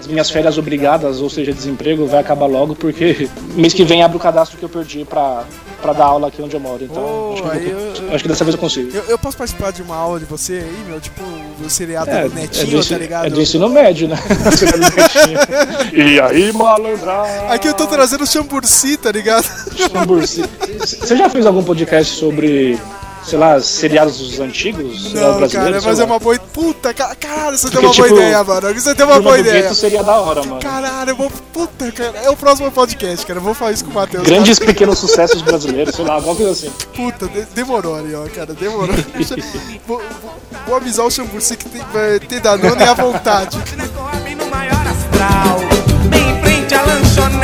As minhas férias obrigadas, ou seja, desemprego, vai acabar logo, porque mês que vem abre o cadastro que eu perdi pra, pra dar aula aqui onde eu moro. Então, Oh, acho, que eu- eu- acho que dessa vez eu consigo. Eu, eu posso participar de uma aula de você aí, meu? Tipo, o seriado É, do é, Netinho, do, ensi- tá ligado? é do ensino médio, né? e aí, malandrar? Aqui eu tô trazendo o Chamburci, tá ligado? Chamburci. Você já fez algum podcast sobre, sei lá, seriados antigos? sei lá, Não, brasileiros, cara, mas é uma boa. Puta, ca- caralho, você tem Porque, uma boa tipo, ideia, mano. Você tem uma boa ideia. Gueto seria da hora, mano. Caralho, eu vou. Puta, cara. É o próximo podcast, cara. Eu vou falar isso com o Matheus. Grandes pequenos sucessos brasileiros, sei lá, alguma coisa assim. Puta, de- demorou ali, ó, cara. Demorou. vou, vou- vou avisar o Chamburci que tem, vai ter Danone à vontade. Bem em frente à lanchonete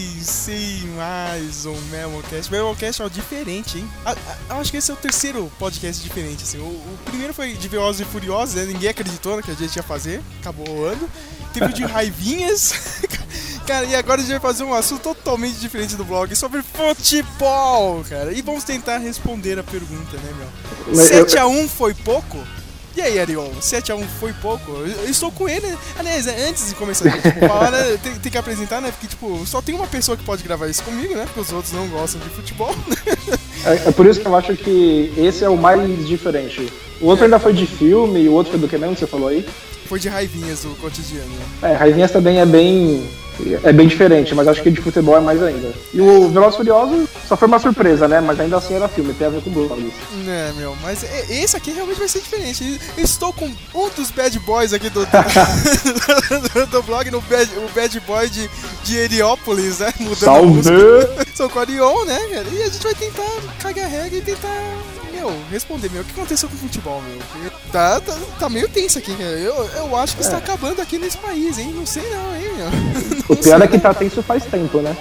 mais um Memocast. Memocast é diferente, hein? Ah, ah, Eu acho que esse é o terceiro podcast diferente, assim. O, o primeiro foi de Velozes e Furiosos, né? Ninguém acreditou no que a gente ia fazer. Acabou o ano. Teve o de Raivinhas. Cara, e agora a gente vai fazer um assunto totalmente diferente do blog, sobre futebol, cara. E vamos tentar responder a pergunta, né, meu? Mas eu- 7x1 foi pouco? E aí, Arion, 7x1 foi pouco? Eu, estou com ele. Aliás, é, antes de começar a tipo, falar, né, tem, tem que apresentar, né? Porque, tipo, só tem uma pessoa que pode gravar isso comigo, né? Porque os outros não gostam de futebol. É, é por isso que eu acho que esse é o mais diferente. O outro ainda foi de filme, e o outro foi do que mesmo que você falou aí? Foi de raivinhas do cotidiano, né? É, Raivinhas também é bem. É bem diferente, mas acho que de futebol é mais ainda. E o Velozes Furiosos só foi uma surpresa, né? Mas ainda assim era filme, tem a ver com blogs. É, meu, mas esse aqui realmente vai ser diferente. Eu estou com um dos bad boys aqui do, do, do blog, no bad, o bad boy de, de Heliópolis, né? Mudando. Salve! Sou Arion, né, cara? E a gente vai tentar cagar regra e tentar, meu, responder, meu, o que aconteceu com o futebol, meu? Tá, tá, tá meio tenso aqui, cara. Eu, eu acho que está acabando aqui nesse país, hein? Não sei não, hein, meu. O pior é que tá tenso faz tempo, né?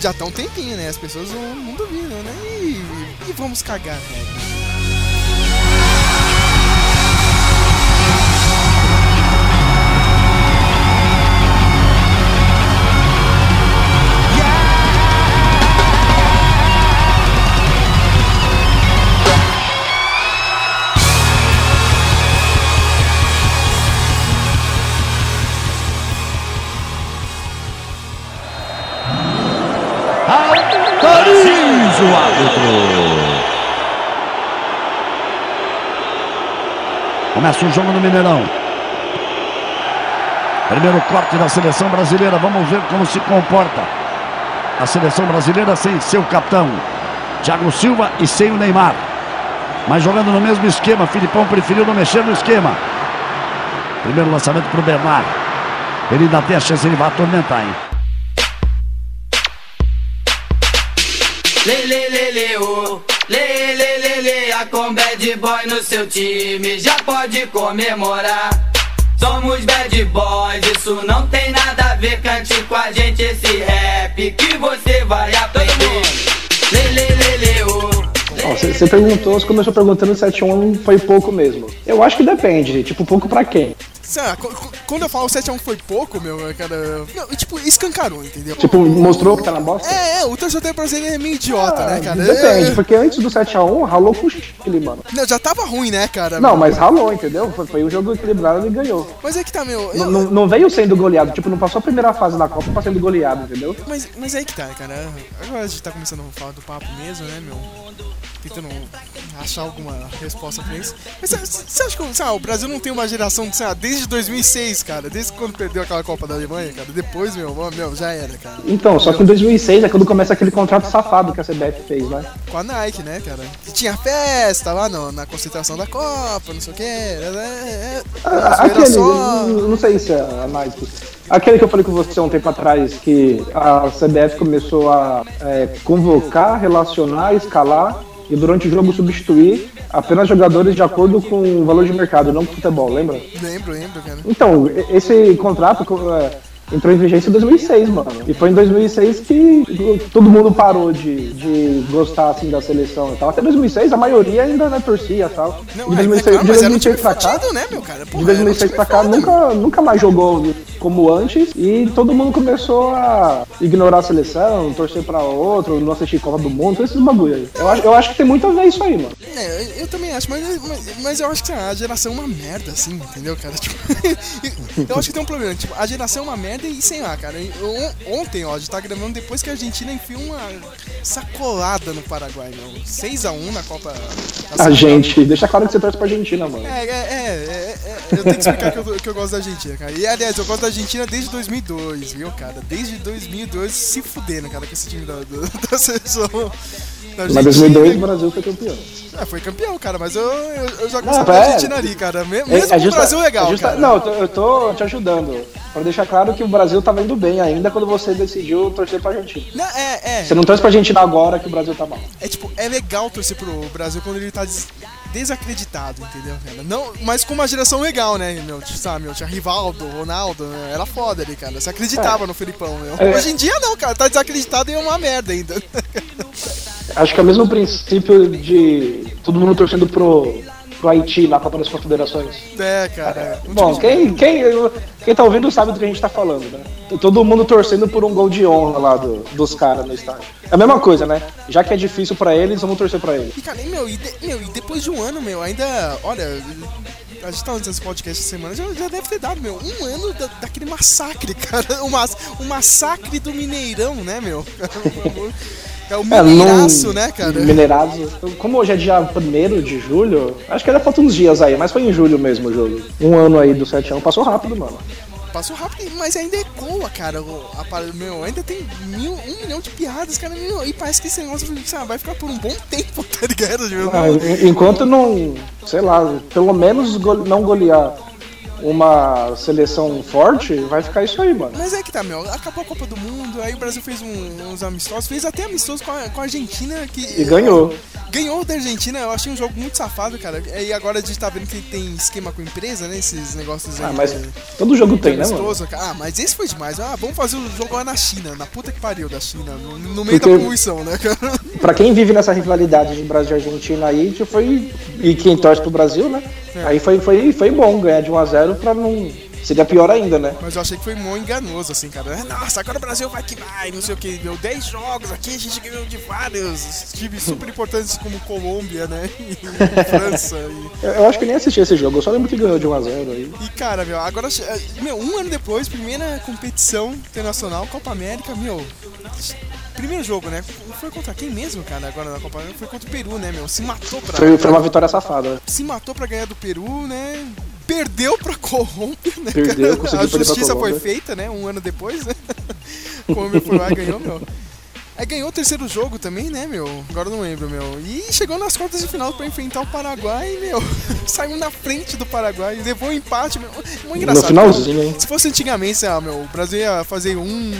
Já tá um tempinho, né? As pessoas não, não duvidam, né? E, e vamos cagar, regra. O árbitro. Começa o jogo no Mineirão. Primeiro corte da seleção brasileira. Vamos ver como se comporta a seleção brasileira sem seu capitão, Thiago Silva, e sem o Neymar. Mas jogando no mesmo esquema. Filipão preferiu não mexer no esquema. Primeiro lançamento para o Bernard. Ele ainda tem a chance, ele vai atormentar, hein? Lê, lê, lê, lê, ô. Lê, lê, lê, lê, a com bad boy no seu time já pode comemorar. Somos bad boys, isso não tem nada a ver. Cante com a gente esse rap que você vai aprender. Lê, lê, lê, lê. Ó, Você perguntou, você começou perguntando se 7x1 foi pouco mesmo. Eu acho que depende, tipo, pouco pra quem? Sei lá, qu- qu- quando eu falo 7x1 foi pouco, meu, cara. Não, tipo, escancarou, entendeu? Tipo, mostrou que tá na bosta? É, é, o torcedor brasileiro é meio idiota, né, cara? Depende, É, porque antes do 7x1 ralou com o Chile, mano. Não, já tava ruim, né, cara? Não, mas ralou, entendeu? Foi, foi um jogo equilibrado e ganhou. Mas é que tá, meu. Não, eu- não, não veio sendo goleado, tipo, não passou a primeira fase da Copa pra sendo goleado, entendeu? Mas, mas aí que tá, cara. Agora a gente tá começando a falar do papo mesmo, né, meu? Tentando achar alguma resposta pra isso. Mas você- acha que lá, o Brasil não tem uma geração, sei lá, desde 2006, cara? Desde quando perdeu aquela Copa da Alemanha, cara? Depois, meu, meu já era, cara. Então, só que em 2006 é quando começa aquele contrato safado que a CBF fez, né? Com a Nike, né, cara? Que tinha festa lá no- na concentração da Copa, não sei o quê. É, é, é, Aquele, só. não sei se é a Nike. Aquele que eu falei com você um tempo atrás, que a CBF começou a é, convocar, relacionar, escalar e durante o jogo substituir apenas jogadores de acordo com o valor de mercado, não com futebol, lembra? Lembro, lembro, cara. Então, esse contrato é, entrou em vigência em 2006, mano. E foi em 2006 que todo mundo parou de, de gostar assim da seleção e tal. Até 2006 a maioria ainda né, torcia e tal. Não, de é, é 2006, claro, de mas era um time 2006 pra cá, né, meu cara? Porra, de 2006 era um pra cá foda. nunca, nunca mais jogou como antes e todo mundo começou a ignorar a seleção, torcer pra outro, não assistir Copa do Mundo, esses bagulho aí. Eu acho, eu acho que tem muito a ver isso aí, mano. É, eu- eu também acho, mas, mas, mas eu acho que a geração é uma merda, assim, entendeu, cara? Tipo, eu acho que tem um problema, tipo, a geração é uma merda e sei lá, cara. on- Ontem, ó, a gente tá gravando depois que a Argentina enfiou uma sacolada no Paraguai, meu. 6x1 na Copa. na A gente, deixa claro que você torce pra Argentina, mano. É, é, é, é, é, eu tenho que explicar que eu, que eu gosto da Argentina, cara. E aliás, eu gosto da Argentina desde 2002, viu, cara? Desde 2002 se fudendo, cara, com esse time da, do- da seleção. Da Mas 2002 o Brasil foi campeão. É, foi campeão, cara, mas eu, eu, eu já gosto da é. Argentina ali, cara. É- Mesmo é o justa- Brasil legal, é justa-. Não, eu tô, eu tô te ajudando. Pra deixar claro que o Brasil tava indo bem ainda quando você decidiu torcer pra Argentina. Não, é, é. Você não torce pra Argentina agora que o Brasil tá mal. É tipo, é legal torcer pro Brasil quando ele tá des- desacreditado, entendeu, cara? Não, mas com uma geração legal, né, meu? Tipo, Sabe, meu? Tinha Rivaldo, Ronaldo, né? era foda ali, cara. Você acreditava no Felipão, meu. É. Hoje em dia não, cara. Tá desacreditado e é uma merda ainda. Acho que é o mesmo princípio de todo mundo torcendo pro, pro Haiti na Copa das Confederações. É, cara. Um Bom, quem, quem, quem tá ouvindo sabe do que a gente tá falando, né? Todo mundo torcendo por um gol de honra lá do- dos caras no estádio. É a mesma coisa, né? Já que é difícil pra eles, vamos torcer pra eles. E, cara, e, meu, e, de- meu, e depois de um ano, meu, ainda. Olha, a gente tá antes desse podcast essa semana, já, já deve ter dado, meu, um ano da- daquele massacre, cara. O, mas, o massacre do Mineirão, né, meu? É o É, não- Mineiraço, né, cara? Minerados. Como hoje é dia 1 de julho, acho que ainda falta uns dias aí, mas foi em julho mesmo o jogo. Um ano aí do 7 a 1 passou rápido, mano. Passou rápido, mas ainda ecoa, cara. O, a, parada- meu, ainda tem mil, um milhão de piadas, cara. Meu, e parece que esse negócio sabe, vai ficar por um bom tempo, tá ligado? Meu? Ah, en- enquanto não, sei lá, pelo menos não golear uma seleção forte, vai ficar isso aí, mano. Mas é que tá, meu. Acabou a Copa do Mundo, aí o Brasil fez um- uns amistosos, fez até amistosos com a, com a Argentina que. E ganhou. Ganhou da Argentina, eu achei um jogo muito safado, cara. E agora a gente tá vendo que tem esquema com empresa, né? Esses negócios aí. Ah, mas de- todo jogo tem, né, mano? amistoso, cara. Ah, mas esse foi demais. Ah, vamos fazer o jogo lá na China, na puta que pariu da China, no, no meio Porque- da poluição, né, cara? Pra quem vive nessa rivalidade de Brasil e Argentina aí, foi. E quem torce pro Brasil, né? É. Aí foi, foi, foi bom ganhar de 1x0 pra não. Seria pior ainda, né? Mas eu achei que foi mó enganoso, assim, cara. Nossa, agora o Brasil vai que vai, não sei o que. Deu 10 jogos aqui, a gente ganhou de vários times super importantes como Colômbia, né? E França. E, Eu, eu acho que nem assisti esse jogo, eu só lembro que ganhou de 1x0 aí. e, cara, meu, agora, eh, meu, um ano depois, primeira competição internacional, Copa América, meu. Primeiro jogo, né? Foi contra quem mesmo, cara, agora na Copa? Foi contra o Peru, né, meu? Se matou pra. Foi, foi uma vitória safada. se matou pra ganhar do Peru, né? Perdeu pra Colômbia, né? Perdeu, A justiça foi feita, né? Um ano depois, né? Colômbia foi lá e ganhou, meu. Aí ganhou o terceiro jogo também, né, meu? Agora não lembro, meu. E chegou nas quartas de final pra enfrentar o Paraguai, meu. Saiu na frente do Paraguai, levou um empate, meu. Muito engraçado. No finalzinho, hein? Se fosse antigamente, ah, meu, o Brasil ia fazer um.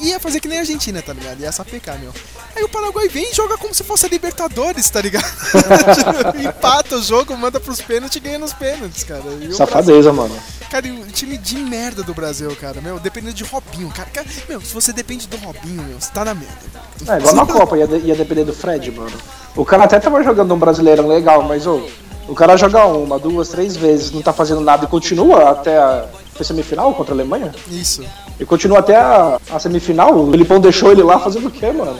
Ia, fazer que nem a Argentina, tá ligado? Ia sapecar, meu. Aí o Paraguai vem e joga como se fosse a Libertadores, tá ligado? Empata o jogo, manda pros pênaltis e ganha nos pênaltis, cara. E Safadeza, mano. Cara, e o time de merda do Brasil, cara, meu, dependendo de Robinho, cara. cara. Meu, se você depende do Robinho, meu, você tá na merda. É, igual na Copa, ia, ia depender do Fred, mano. O cara até tava jogando um brasileirão legal, mas ô, o cara joga uma, duas, três vezes, não tá fazendo nada e continua até a. Foi semifinal contra a Alemanha? Isso. E continua até a, a semifinal? O Filipão deixou ele lá fazendo o quê, mano?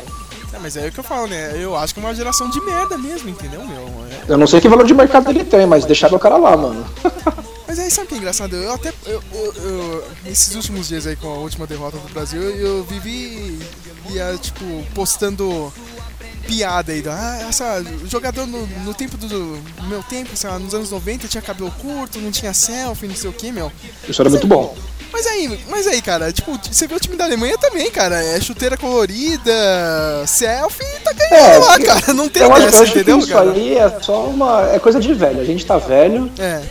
É, mas é o que eu falo, né? Eu acho que é uma geração de merda mesmo, entendeu, meu? É, Eu não sei que valor de mercado ele tem, mas deixaram o cara lá, mano. Mas aí sabe o que é engraçado? Eu até. Eu, eu- eu- esses últimos dias aí com a última derrota do Brasil, eu, vivi. ia, tipo, postando piada aí. Ah, essa. Jogador no, no tempo do. No meu tempo, sei lá, nos anos 90 tinha cabelo curto, não tinha selfie, não sei o que, meu. Isso era muito bom. Mas aí, mas aí, cara, tipo, você vê o time da Alemanha também, cara. É chuteira colorida, selfie, tá ganhando É, lá, cara. Não tem Eu acho, eu dessa, acho que entendeu, isso cara? aí é só uma. É coisa de velho. A gente tá velho É.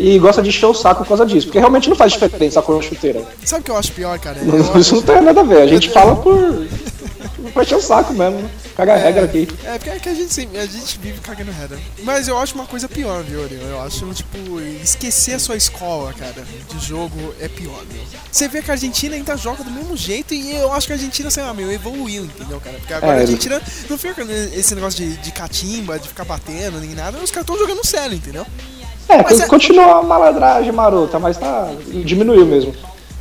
e gosta de encher o saco por causa disso. Porque realmente não faz diferença a cor da chuteira. Sabe o que eu acho pior, cara? Eu Isso não tem nada a ver. A gente fala por. por encher o saco mesmo, né? Caga a regra aqui. É, porque é que a gente, sempre- a gente vive cagando regra. Mas eu acho uma coisa pior, viu, Orion? Eu acho, tipo, esquecer a sua escola, cara, de jogo é pior, meu. Você vê que a Argentina ainda joga do mesmo jeito e eu acho que a Argentina, sei lá, meu, evoluiu, entendeu, cara? Porque agora É, a Argentina não fica esse negócio de, de catimba, de ficar batendo, nem nada. Os caras estão jogando sério, entendeu? É, Mas é- continua a malandragem marota, mas tá. diminuiu mesmo.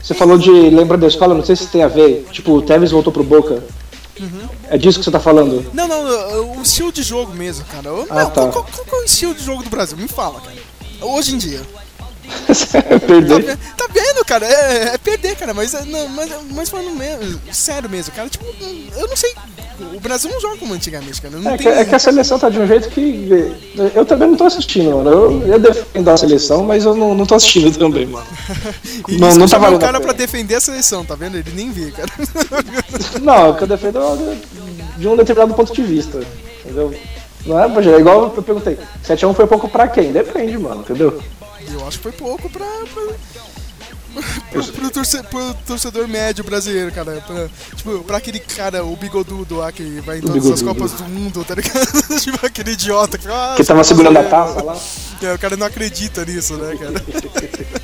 Você falou de lembra da escola, não sei se tem a ver. Tipo, o Tevez voltou pro Boca. Uhum. É disso que você tá falando? Não, não, o estilo de jogo mesmo, cara. Ah, não, tá. qual, qual- qual é o estilo de jogo do Brasil? Me fala, cara. Hoje em dia. Tá, Perder. ve- tá vendo, cara? É, é perder, cara, mas, é- não, mas, mas falando mesmo, sério mesmo, cara, tipo, eu não sei. O Brasil não joga como antigamente, cara. É é que a seleção tá de um jeito que. Eu também não tô assistindo, mano. Eu, eu defendo a seleção, mas eu não, não tô assistindo também, mano. Não- não tá o valendo a cara pra defender a seleção, tá vendo? Ele nem vê, cara. Não, o que eu defendo é de um determinado ponto de vista. Entendeu? Não é, é igual eu perguntei. 7x1 foi pouco pra quem? Depende, mano, entendeu? Eu acho que foi pouco pra. pra... Pro, torce- pro torcedor médio brasileiro, cara. Pra, tipo, pra aquele cara, o bigodudo lá que vai em todas as. Copas do Mundo, tá ligado? tipo, aquele idiota que, ah, Que tava segurando a brasileiro. taça lá. É, o cara não acredita nisso, né, cara?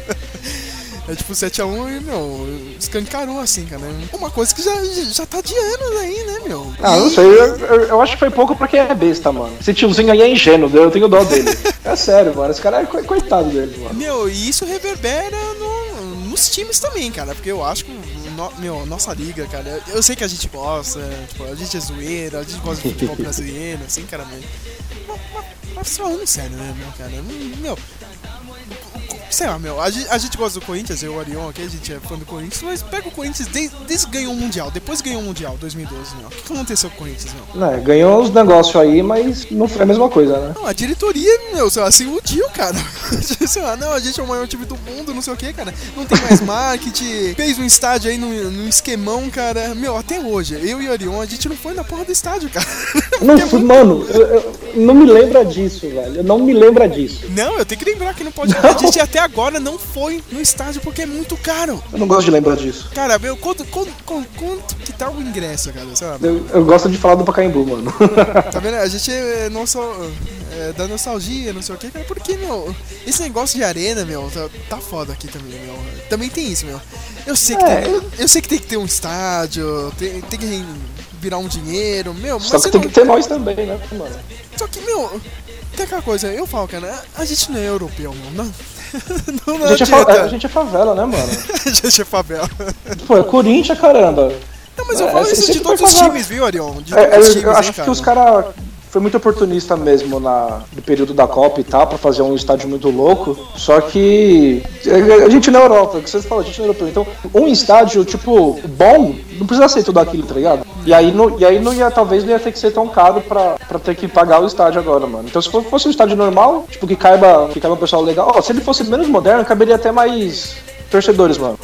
É tipo 7x1 e, meu, escancarou assim, cara. Uma coisa que já, já tá de anos aí, né, meu? Ah, não sei, eu, eu- eu acho que foi pouco pra quem é besta, mano. Esse tiozinho aí é ingênuo, eu tenho dó dele. É sério, mano. Esse cara é co- coitado dele, mano. Meu, e isso reverbera no- nos times também, cara. Porque eu acho que, no- meu, nossa liga, cara. Eu sei que a gente gosta, tipo, a gente é zoeira, a gente gosta de futebol brasileiro, assim, cara, mas. Mas, mas, mas falando sério, né, meu, cara? Meu. Sei lá, meu, a gente, a gente gosta do Corinthians, eu, o Arion aqui, a gente é fã do Corinthians, mas pega o Corinthians desde, desde que ganhou o Mundial, depois ganhou o Mundial, 2012, meu. O que que aconteceu com o Corinthians, meu? Né, ganhou uns negócios aí, mas não foi a mesma coisa, né? Não, a diretoria, meu, sei lá, se iludiu, cara. sei lá, não, a gente é o maior time do mundo, não sei o que, cara. Não tem mais marketing, fez um estádio aí num, num esquemão, cara. Meu, até hoje, eu e o Orion, a gente não foi na porra do estádio, cara. Não, fui- mano, eu, eu- não me lembra disso, velho. Não me lembra disso. Não, eu tenho que lembrar que não pode. A gente até agora não foi no estádio porque é muito caro. Eu não gosto de lembrar disso. Cara, meu, quanto, quanto, quanto, que tá o ingresso, cara? Lá, Eu, eu gosto de falar do Pacaembu, mano. Tá vendo? A gente é, não só é, da nostalgia, não sei o que, cara, porque, meu, esse negócio de arena, meu, tá, tá foda aqui também, meu. Também tem isso, meu. Eu sei que, É. tem, eu sei que tem que ter um estádio, tem, tem que virar um dinheiro, meu, Só que tem não- que ter nós também, né, mano? Só que, meu, tem aquela coisa, eu falo, cara, a gente não é europeu, meu. Não, não, não A gente, é a gente é favela, né, mano? A gente é favela. Pô, é Corinthians, caramba. Não, mas eu É, falo você isso de sempre todos os times, viu, Arion? De É, os eu, times, eu hein, acho que os caras foi muito oportunista mesmo na, no período da Copa e tal, pra fazer um estádio muito louco. Só que a gente na Europa, que vocês falam, a gente na Europa. Então, um estádio, tipo, bom, não precisa ser tudo aquilo, tá ligado? E aí, não, e aí não ia, talvez não ia ter que ser tão caro pra, pra ter que pagar o estádio agora, mano. Então, se fosse um estádio normal, tipo, que caiba, que caiba um pessoal legal, ó, se ele fosse menos moderno, caberia até mais torcedores, mano.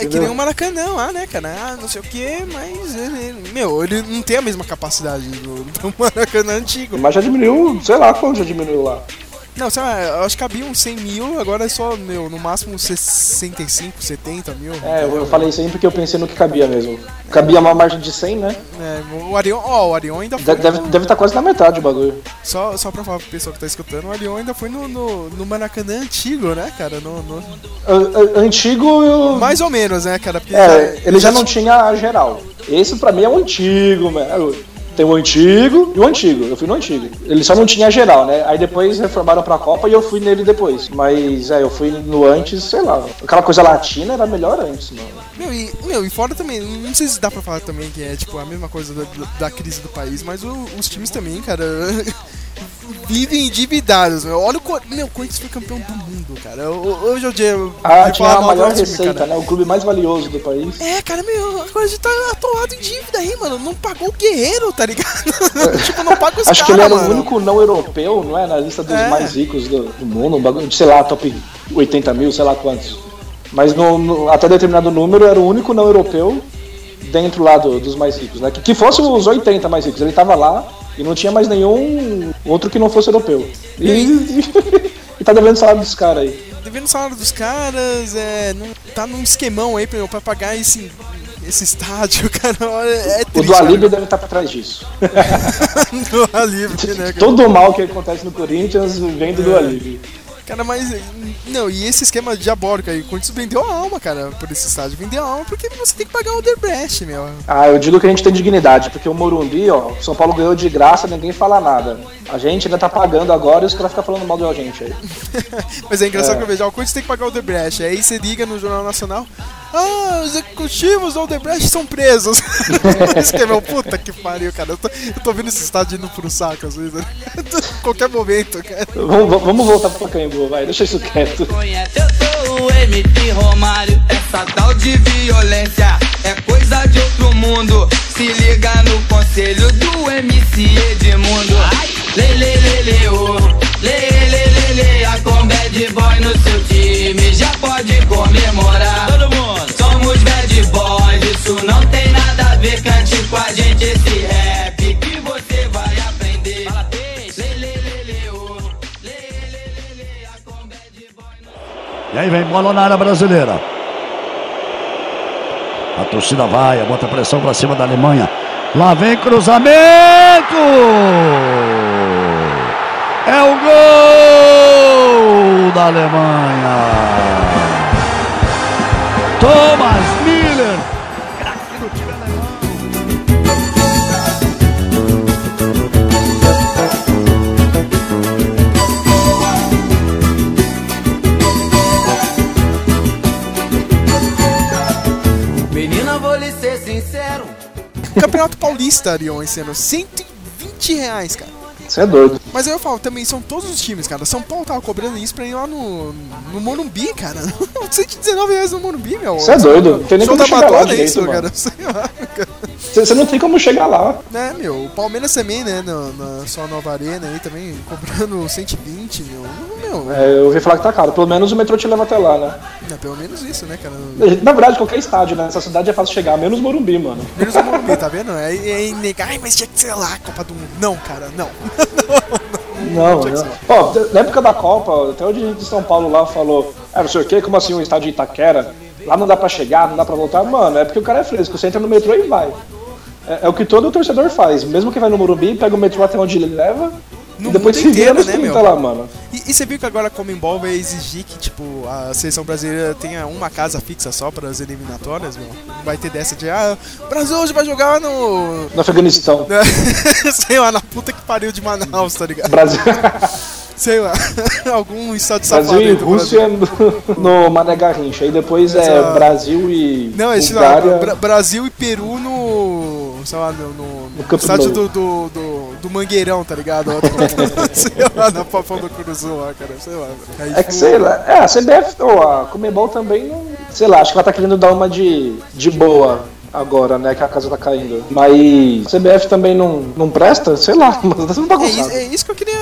É que nem o Maracanã lá, né, cara? Ah, não sei o que, mas ele, meu, ele não tem a mesma capacidade do, do Maracanã antigo. Mas já diminuiu, sei lá quanto já diminuiu lá. Não, sei lá, eu acho que cabia uns 100 mil, agora é só, meu, no máximo 65, 70 mil. É, eu, eu falei isso aí porque eu pensei no que cabia mesmo. Cabia uma margem de 100, né? É, o Arion, ó, o Arion ainda foi. De- Deve no- estar quase na metade o bagulho. Só, só pra falar pro pessoal que tá escutando, o Arion ainda foi no, no, no Maracanã antigo, né, cara? No, no- Antigo, eu... Mais ou menos, né, cara? Porque é, ele já não tinha a geral. Esse pra mim é o antigo, mano. Tem o antigo e o antigo. Eu fui no antigo. Ele só não tinha geral, né? Aí depois reformaram pra Copa e eu fui nele depois. Mas é, eu fui no antes, sei lá. Aquela coisa latina era melhor antes, mano. Meu e, meu, e fora também, não sei se dá pra falar também que é tipo a mesma coisa da, da crise do país, mas o- os times também, cara, vivem endividados. Meu. Olha o meu, o Corinthians foi campeão do mundo, cara. Hoje é o dia. Ah, tinha a maior receita, cara. né? O clube mais valioso do país. É, cara, meu, agora a gente tá atolado em dívida aí, mano. Não pagou o guerreiro, tá ligado? tipo, não paga os Acho que ele era mano. o único não europeu, não é? Na lista dos É. mais ricos do, do mundo, um bagulho sei lá, top 80 mil, sei lá quantos. Mas no, no- até determinado número era o único não europeu dentro lá do- dos mais ricos, né? Que, que fosse os 80 mais ricos. Ele tava lá e não tinha mais nenhum outro que não fosse europeu. E, e tá devendo salário dos caras aí. devendo o salário dos caras, é, não, tá num esquemão aí pra, pra pagar esse, esse estádio, cara. É O triste. do Alíbio deve estar por trás disso. do Alívio, né, cara? Todo o mal que acontece no Corinthians vem do, É. Cara, mas. Não, e esse esquema diabólico aí, o Corinthians vendeu a alma, cara, por esse estádio. Vendeu a alma porque você tem que pagar o Odebrecht, meu. Ah, eu digo que a gente tem dignidade, porque o Morumbi, ó, o São Paulo ganhou de graça, ninguém fala nada. A gente ainda tá pagando agora e os caras ficam falando mal da gente aí. Mas é engraçado É. que eu vejo, ó, o Corinthians tem que pagar o Odebrecht. Aí você liga no Jornal Nacional. Ah, os executivos do Odebrecht são presos. Esse que é meu puta que pariu, cara. Eu tô, eu tô vendo esse estádio indo pro saco às vezes. Qualquer momento, cara. Vamos, vamos voltar pro Pacaembu, vai, deixa isso quieto. Conhece, eu sou o MT Romário. Essa tal de violência é coisa de outro mundo. Se liga no conselho do MC Edmundo. Lê, lê, lê, lê, ô. Lê, lê, lê, lê. A com bad boy no seu time já pode comemorar. Não tem nada a ver. Cante com a gente esse rap que você vai aprender. Lê, lê, lê, lê. Lê, lê, lê, lê. A bad boy no E aí vem bola na área brasileira. A torcida vai, bota pressão pra cima da Alemanha. Lá vem cruzamento! É o gol da Alemanha! Thomas Campeonato Paulista, Arion, esse ano. 120 reais, cara. Você é doido. Mas aí eu falo, também são todos os times, cara. São Paulo tava cobrando isso pra ir lá no, no Morumbi, cara. 119 reais no Morumbi, meu. Você é doido. Não tem nem Show como chegar lá é direito, isso, mano. cara. Sei lá, cara. Você não tem como chegar lá. Né, meu, o Palmeiras também, né, na, na sua nova arena aí também, cobrando 120, meu. Meu, É, eu ouvi falar que tá caro. Pelo menos o metrô te leva até lá, né? é pelo menos isso, né, cara. Na verdade, qualquer estádio, né? Nessa cidade é fácil chegar, menos Morumbi, mano. Menos o Morumbi, tá vendo? É, é negar, ai, mas tinha que ser lá, Copa do Mundo. Não, cara, não. Não, não. Ó, na época da Copa, até o dirigente de São Paulo lá falou: Ah, não sei o quê, como assim um estádio de Itaquera? Lá não dá pra chegar, não dá pra voltar. Mano, é porque o cara é fresco. Você entra no metrô e vai. É, é o que todo torcedor faz. Mesmo que vai no Morumbi, pega o metrô até onde ele leva. No depois mundo vira inteiro, nos né, 30 meu? lá, mano. E, e você viu que agora a Comembol vai exigir que, tipo, a seleção brasileira tenha uma casa fixa só para as eliminatórias, meu? Não vai ter dessa de, ah, o Brasil hoje vai jogar no... No Afeganistão. Sei lá, na puta que pariu de Manaus, tá ligado? Brasil, Sei lá, algum estado safado Brasil e do Brasil. Rússia no, Mané Garrincha. Aí depois é Exato. Brasil e Não, esse Bulgária. Bra- Brasil e Peru no. sei lá, no, no, No estádio do, do, do, do Mangueirão, tá ligado? sei lá, na Papão do Cruzul lá, cara, sei lá. Aí, É que tipo, sei lá, é, a CBF ou a Comebol também não. Sei lá, acho que ela tá querendo dar uma de, de boa agora, né? Que a casa tá caindo. Mas CBF também não, não presta, sei lá, mas tá sendo É bagunçado. isso, é isso que eu queria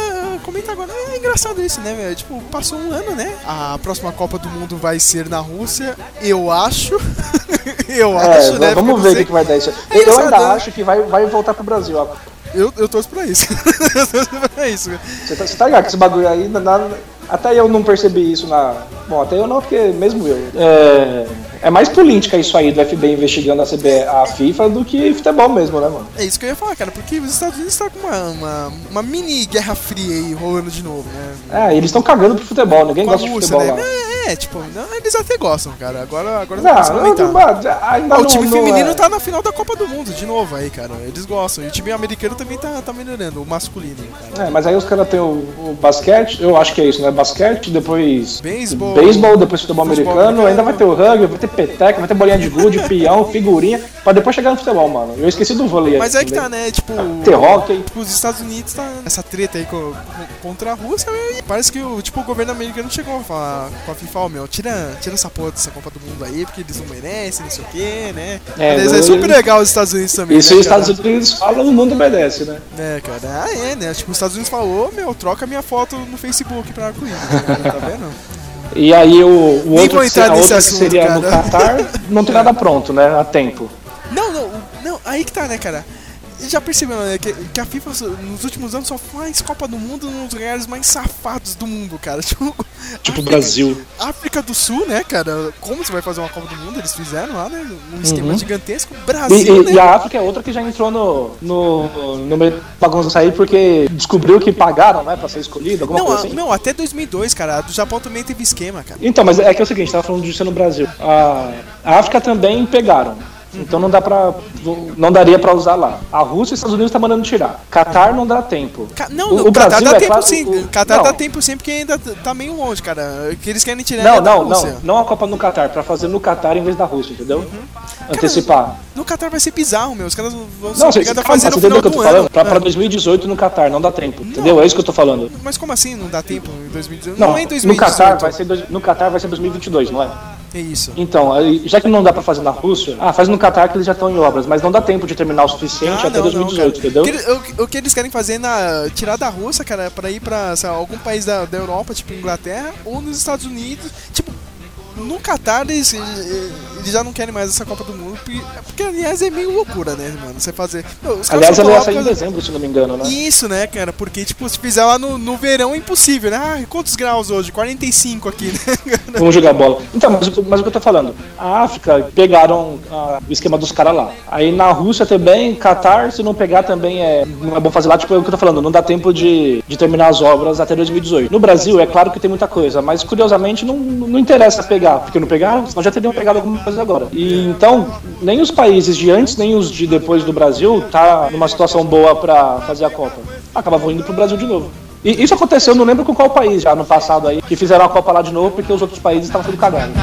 comentar agora. É engraçado isso, né, velho? Tipo, passou um ano, né? A próxima Copa do Mundo vai ser na Rússia, eu acho. eu É, acho, né? vamos ver o que, que vai dar isso. É eu ainda né? acho que vai, vai voltar pro Brasil. ó. Eu, eu torço pra isso. eu torço pra isso. Você tá, você tá ligado que esse bagulho aí, na- até eu não percebi isso na. Bom, até eu não, porque mesmo eu. É, é mais política isso aí do FBI investigando a, CB, a FIFA do que futebol mesmo, né, mano? É isso que eu ia falar, cara, porque os Estados Unidos estão com uma, uma, uma mini guerra fria aí rolando de novo, né? É, eles estão cagando pro futebol, ninguém Com gosta de Rússia, futebol né? lá. É, é, tipo, não, eles até gostam, cara. Agora, agora Não, não, aumentar. não, Ó, o não- time não feminino é. tá na final da Copa do Mundo de novo aí, cara. Eles gostam. E o time americano também tá, tá melhorando, o masculino, cara. É, mas aí os caras têm o, o basquete, eu acho que é isso, né? Basquete, depois Beisebol. beisebol, depois futebol, Futebol americano, americano. ainda vai ter o rugby, vai ter peteca, vai ter bolinha de gude, peão, figurinha, pra depois chegar no futebol, mano. Eu esqueci do vôlei. Mas aí é que tá, né? Tipo. Ter hockey. Tipo, os Estados Unidos tá essa treta aí co- co- contra a Rússia e parece que o, tipo, o governo americano chegou a falar com a FIFA, ó, meu, tira, tira essa porra dessa Copa do Mundo aí, porque eles não merecem, não sei o quê, né? É, Aliás, é super legal os Estados Unidos também. Isso né, os cara? Estados Unidos falam, o mundo obedece, né? É, cara. Ah, é, né? Tipo, os Estados Unidos falou, meu, troca minha foto no Facebook pra arco-íris, tá tá vendo? E aí o, o outro que, a outra que assunto, seria no cara. Qatar, não tem nada pronto, né? A tempo. Não, não, não, aí que tá, né, cara? Já percebeu, né? Que, que a FIFA nos últimos anos só faz Copa do Mundo nos lugares mais safados do mundo, cara. Tipo, Tipo o Brasil. África do Sul, né, cara? Como você vai fazer uma Copa do Mundo? Eles fizeram lá, né? Um esquema Uhum. gigantesco. E, Brasil, e- né? e a África é outra que já entrou no, no, no meio bagunça aí porque descobriu que pagaram, né, pra ser escolhido, alguma Não, coisa assim. não, até 2002, cara. A do Japão também teve esquema, cara. Então, mas é que é o seguinte, tava falando disso no Brasil. A, a África também pegaram. Então não dá pra. não daria pra usar lá. A Rússia e os Estados Unidos tá mandando tirar. Catar não dá tempo. Ca- Não, O- no o Catar Brasil dá é tempo claro- sim. o- Catar não. dá tempo sim, porque ainda tá meio longe, cara. Que eles querem tirar Não, é não, não. Não a Copa no Catar, pra fazer no Catar em vez da Rússia, entendeu? Uhum. Antecipar. No Catar vai ser bizarro, meu. Os caras vão ser Não, obrigados a fazer no final o que eu do tô ano. Pra, pra É. 2018 no Catar, não dá tempo. Entendeu? É isso que eu tô falando. Mas como assim não dá tempo em 2018? Não, é em no 2018. Catar vai ser no Catar vai ser 2022, não é? É isso. Então, já que não dá pra fazer na Rússia, ah, faz no Catar que eles já estão em obras, mas não dá tempo de terminar o suficiente Ah, até não, não, 2018, cara. entendeu? O que, o- que eles querem fazer é na tirar da Rússia, cara, pra ir pra sei lá, algum país da, da Europa, tipo Inglaterra, ou nos Estados Unidos. Tipo, no Catar eles, eles já não querem mais essa Copa do Mundo, porque, porque aliás é meio loucura, né, mano? Você fazer. Aliás, ela ia sair em dezembro, se não me engano, né? Isso, né, cara? Porque, tipo, se fizer lá no, no verão é impossível, né? Ah, quantos graus hoje? 45 aqui, né? Vamos jogar bola. Então, mas, o- mas o que eu tô falando? A África pegaram ah, o esquema dos caras lá. Aí na Rússia também, Catar, se não pegar também é. Não é bom fazer lá, tipo, é o que eu tô falando, não dá tempo de, de terminar as obras até 2018. No Brasil, é claro que tem muita coisa, mas curiosamente não, não interessa pegar, porque não pegaram, senão já teriam pegado alguma coisa agora. E então, nem os países de antes, nem os de depois do Brasil tá numa situação boa pra fazer a Copa. Acabavam indo pro Brasil de novo. E isso aconteceu, não lembro com qual país já no passado aí, que fizeram a Copa lá de novo porque os outros países estavam tudo cagados.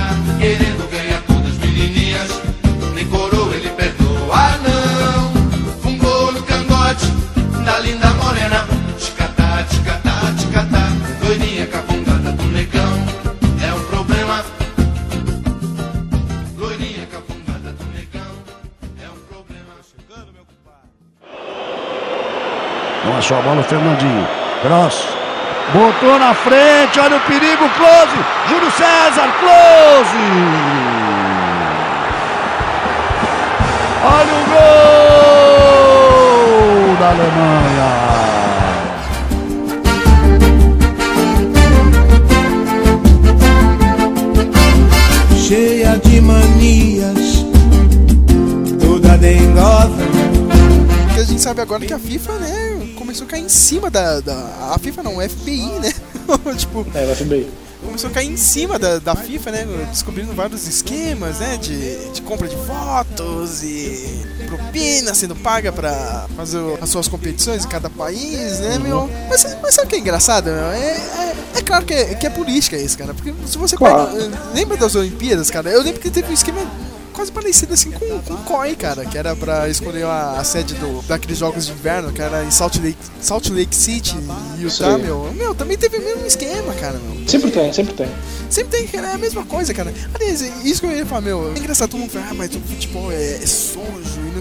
Achou a bola o Fernandinho. Cross. Botou na frente, olha o perigo, close. Júlio César, close. Olha o gol da Alemanha. Sabe agora que a FIFA, né, começou a cair em cima da. da a FIFA não, o FBI, né? tipo, É, vai FBI. começou a cair em cima da, da FIFA, né? Descobrindo vários esquemas, né? De, de compra de votos e propina sendo paga pra fazer as suas competições em cada país, né, meu? Mas, mas sabe o que é engraçado, meu? É, é, é claro que é, que é política isso, cara. Porque se você Claro. pega. Lembra das Olimpíadas, cara? Eu lembro que teve um esquema quase parecido assim com, com o COI, cara, que era pra escolher a, a sede do, daqueles jogos de inverno, que era em Salt Lake, Salt Lake City, Utah, meu. Meu, também teve o mesmo esquema, cara, meu. Sempre tem, sempre tem. Sempre tem, cara, é a mesma coisa, cara. Aliás, isso que eu ia falar, meu, é engraçado, todo mundo fala, ah, mas o futebol é, é e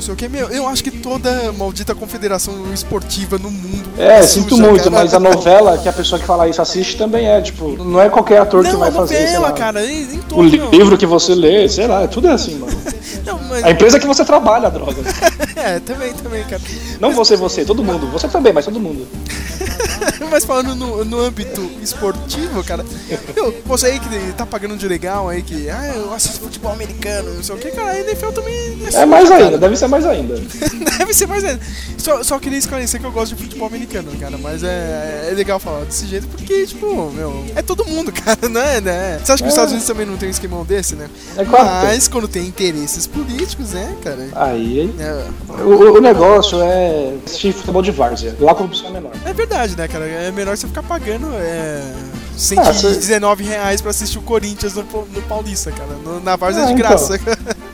não sei o que. Meu, eu acho que toda maldita confederação esportiva no mundo É, sinto suja, muito, cara. mas a novela que a pessoa que fala isso assiste também é, tipo, não é qualquer ator que Não, vai a fazer, sei novela, lá, cara, nem o todo, meu. livro que você lê, sei lá, tudo é assim, mano. Não, mas... A empresa que você trabalha, droga. É, também, também, cara. Não você, você, todo mundo. Você também, mas todo mundo. Mas falando no, no âmbito esportivo, cara, eu, você aí que tá pagando de legal aí, que ah, eu assisto futebol americano, não sei o que, cara, a NFL também é, É mais cara. ainda, deve ser mais ainda. Deve ser mais ainda. Só, só queria esclarecer que eu gosto de futebol americano, cara, mas é, é legal falar desse jeito porque, tipo, meu, é todo mundo, cara, não é, né? Você acha que os É. Estados Unidos também não tem um esquemão desse, né? É claro. Mas quando tem interesses políticos, né, cara? Aí, É, o, o negócio é assistir futebol de várzea. Lá a corrupção é menor. é verdade, né, cara? É melhor você ficar pagando é, 119 reais pra assistir o Corinthians no, no Paulista, cara. No- na Várzea Ah, de então. graça.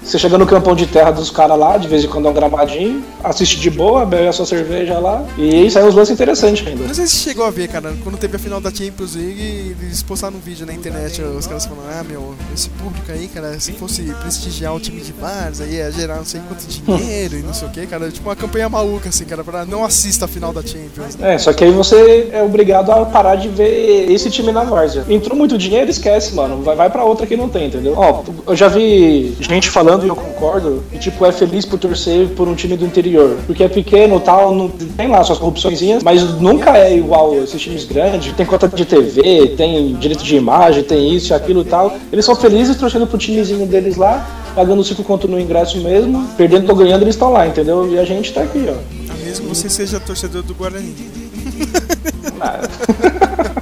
Você chega no campão de terra dos caras lá, de vez em quando é um gramadinho, assiste de boa, bebe a sua cerveja lá, e sai uns lances interessantes ainda. Não sei se chegou a ver, cara, quando teve a final da Champions League, eles postaram um vídeo na internet, os caras falando, ah, meu, esse público aí, cara, se fosse prestigiar o time de Várzea, ia gerar não sei quanto dinheiro e não sei o que, cara, tipo uma campanha maluca, assim, cara, pra não assista a final da Champions. né? É, só que aí você é obrigado a parar de ver esse time na várzea. Entrou muito dinheiro, esquece, mano. Vai, vai pra outra que não tem, entendeu? Ó, eu já vi gente falando e eu concordo, que tipo, é feliz por torcer por um time do interior. Porque é pequeno e tal, não, tem lá suas corrupçõezinhas, mas nunca é igual esses times grandes. Tem cota de TV, tem direito de imagem, tem isso e aquilo e tal. Eles são felizes torcendo pro timezinho deles lá, pagando 5 conto no ingresso mesmo, perdendo ou ganhando, eles estão lá, entendeu? E a gente tá aqui, ó. Mesmo você seja torcedor do Guarani. Ah,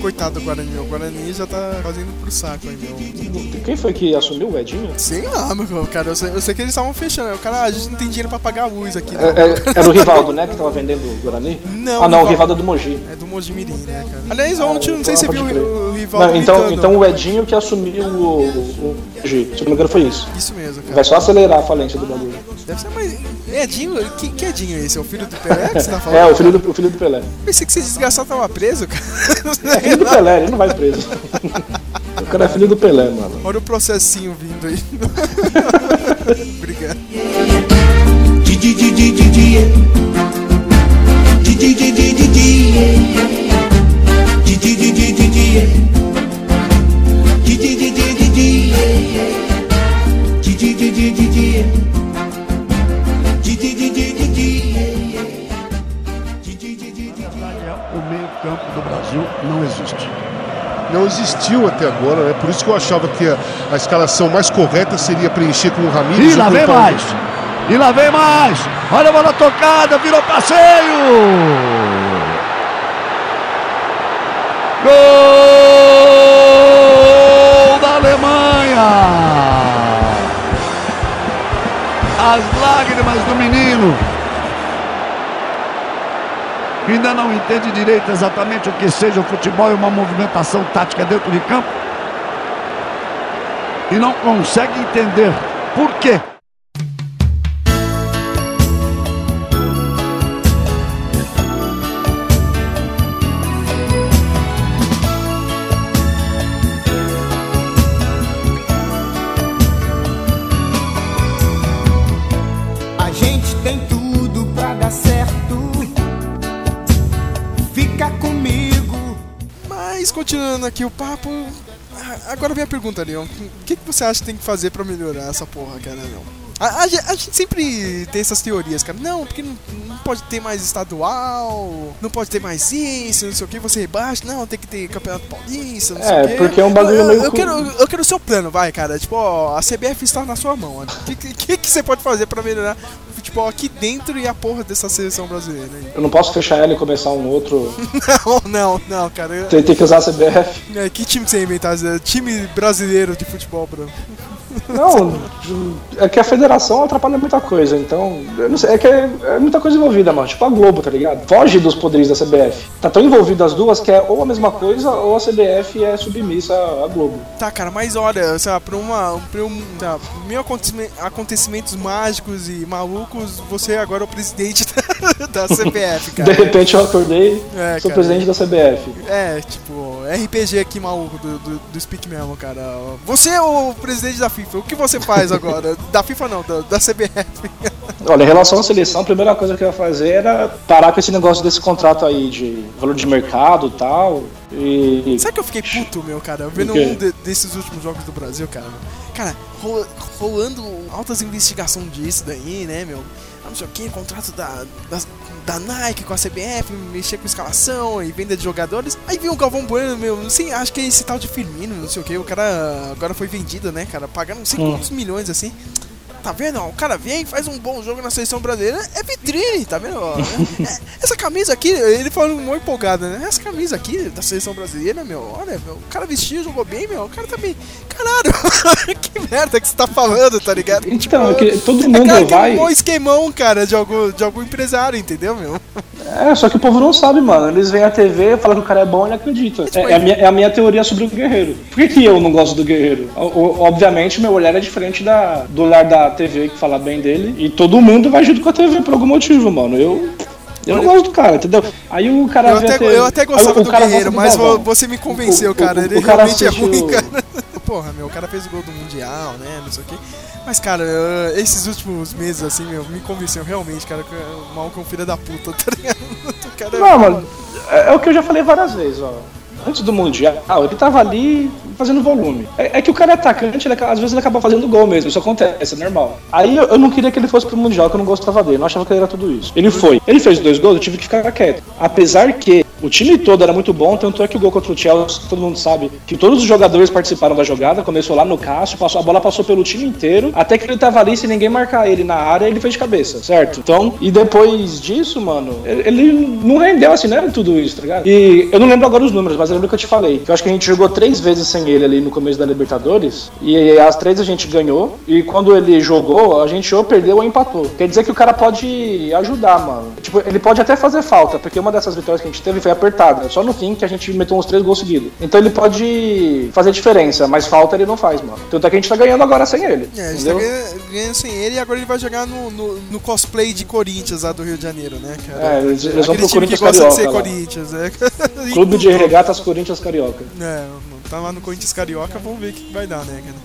Coitado do Guarani. O Guarani já tá fazendo pro saco aí, meu. Quem foi que assumiu o Edinho? Sei lá, meu cara. Eu sei, eu sei que eles estavam fechando. O cara, ah, a gente não tem dinheiro pra pagar a luz aqui. É, Não. é, era o Rivaldo, né, que tava vendendo o Guarani? Não, Ah, não, o Rivaldo. Rivaldo é do Mogi. É do Mojimirim, né, cara? Aliás, ontem, não sei se você Ah, viu o, o rival Não, então, gritando. então o Edinho que assumiu o, o Mogi. Se não me engano foi isso. Isso mesmo, cara. Vai só acelerar a falência do bagulho. Deve ser, mas Edinho, que, que Edinho é esse? É o filho do Pelé que você tá falando? É, o filho do, o filho do Pelé. Pensei que esse desgraçado tava preso, cara. É filho do Pelé, ele não vai preso. O cara é filho do Pelé, mano. Olha o processinho vindo aí. Obrigado. Não existiu até agora, né? Por isso que eu achava que a, a escalação mais correta seria preencher com o Ramires E lá vem mais! E lá vem mais! Olha a bola tocada, virou passeio! Gol da Alemanha! As lágrimas do menino. Ainda não entende direito exatamente o que seja o futebol e uma movimentação tática dentro de campo. E não consegue entender por quê. Continuando aqui o papo. Agora vem a pergunta, Leon. O que, que você acha que tem que fazer pra melhorar essa porra, cara, Leon? A, a a gente sempre tem essas teorias, cara. Não, porque não, não pode ter mais estadual, não pode ter mais isso, não sei o que, você rebaixa. Não, tem que ter campeonato paulista, não sei É, o quê. porque é um bagulho eu, meio eu quero, eu quero o seu plano, vai, cara. Tipo, ó, a CBF está na sua mão. O que, que, que você pode fazer pra melhorar futebol aqui dentro e a porra dessa seleção brasileira aí? Eu não posso fechar ela e começar um outro. Não, não, não, cara. Tem, tem que usar a CBF. É, que time que você ia inventar? Time brasileiro de futebol, bro. Não, é que a federação atrapalha muita coisa, então. Sei, é que é, é muita coisa envolvida, mano. Tipo a Globo, tá ligado? Foge dos poderes da CBF. Tá tão envolvido as duas que é ou a mesma coisa ou a CBF é submissa à Globo. Tá, cara, mas olha, sei lá, pra uma. Pra um, tá, mil acontecime- acontecimentos mágicos e malucos, você agora é o presidente da, da CBF, De cara. repente eu acordei, É, sou cara. presidente da CBF. É, tipo, RPG aqui maluco do, do, do Speak mesmo, cara. Você é o presidente da FIFA, o que você faz agora? da FIFA não, da, da CBF. Olha, em relação à seleção, a primeira coisa que eu ia fazer era parar com esse negócio desse contrato aí de valor de mercado e tal. E. Sabe que eu fiquei puto, meu, cara? Vendo um de- desses últimos jogos do Brasil, cara. Cara, rola- rolando altas investigações disso daí, né, meu? Ah, Não sei o que, contrato da, da, da Nike com a CBF, mexer com escalação e venda de jogadores. Aí vem o Galvão Bueno, meu, não sei, acho que é esse tal de Firmino, não sei o que. O cara agora foi vendido, né, cara? Pagaram não sei Hum. quantos milhões assim. Tá vendo? ó? O cara vem, faz um bom jogo na seleção brasileira, é vitrine, tá vendo? ó? É- essa camisa aqui, ele falou muito empolgado, né? Essa camisa aqui da seleção brasileira, meu, olha, meu, o cara vestiu, jogou bem, meu, o cara tá bem. Caralho, que merda que você tá falando, tá ligado? Então, é que todo é mundo cara que vai. arrumou um esquemão, cara, de algum, de algum empresário, entendeu, meu? É, só que o povo não sabe, mano. Eles vêm à TV, falam que o cara é bom e ele acredita. É, é a minha, é a minha teoria sobre o Guerreiro. Por que, que eu não gosto do Guerreiro? O- o- obviamente, meu olhar é diferente da, do olhar da TV que fala bem dele. E todo mundo vai junto com a TV por algum motivo, mano. Eu. Eu não gosto do cara, entendeu? Aí o cara Eu até, TV eu até gostava do Guerreiro, do mas Galvão. você me convenceu, O- cara. o- Ele o cara realmente é ruim, cara. Porra, meu, o cara fez o gol do Mundial, né? Não sei o quê. Mas, cara, eu- esses últimos meses, assim, meu, me convenceu realmente, cara, que o maluco é um filho da puta, tá ligado? O cara é- Não, mano, é, é o que eu já falei várias vezes, ó. Antes do Mundial, ele tava ali fazendo volume. É, é que o cara é atacante, ele, às vezes ele acaba fazendo gol mesmo, isso acontece, é normal. Aí eu, eu, não queria que ele fosse pro Mundial, que eu não gostava dele, não achava que ele era tudo isso. Ele foi. Ele fez dois gols, eu tive que ficar quieto. Apesar que o time todo era muito bom, tanto é que o gol contra o Chelsea, todo mundo sabe que todos os jogadores participaram da jogada, começou lá no Cássio, passou, a bola passou pelo time inteiro, até que ele tava ali, se ninguém marcar ele na área, ele fez de cabeça, certo? Então, e depois disso, mano, ele não rendeu assim, não era tudo isso, tá ligado? E eu não lembro agora os números, mas lembro que eu te falei, que eu acho que a gente jogou três vezes sem ele ali no começo da Libertadores, e as três a gente ganhou, e quando ele jogou, a gente ou perdeu ou empatou. Quer dizer que o cara pode ajudar, mano. Tipo, ele pode até fazer falta, porque uma dessas vitórias que a gente teve foi apertada, só no fim que a gente meteu uns três gols seguidos. Então ele pode fazer diferença, mas falta ele não faz, mano. Tanto é que a gente tá ganhando agora sem ele. É, a gente entendeu? tá ganhando, ganhando sem ele e agora ele vai jogar no, no, no cosplay de Corinthians lá do Rio de Janeiro, né, cara? É, eles, eles vão pro Corinthians ser Carioca. lá. Corinthians, né? Clube de Regatas Corinthians Carioca. É, tá lá no Corinthians Carioca, vamos ver o que vai dar, né, cara?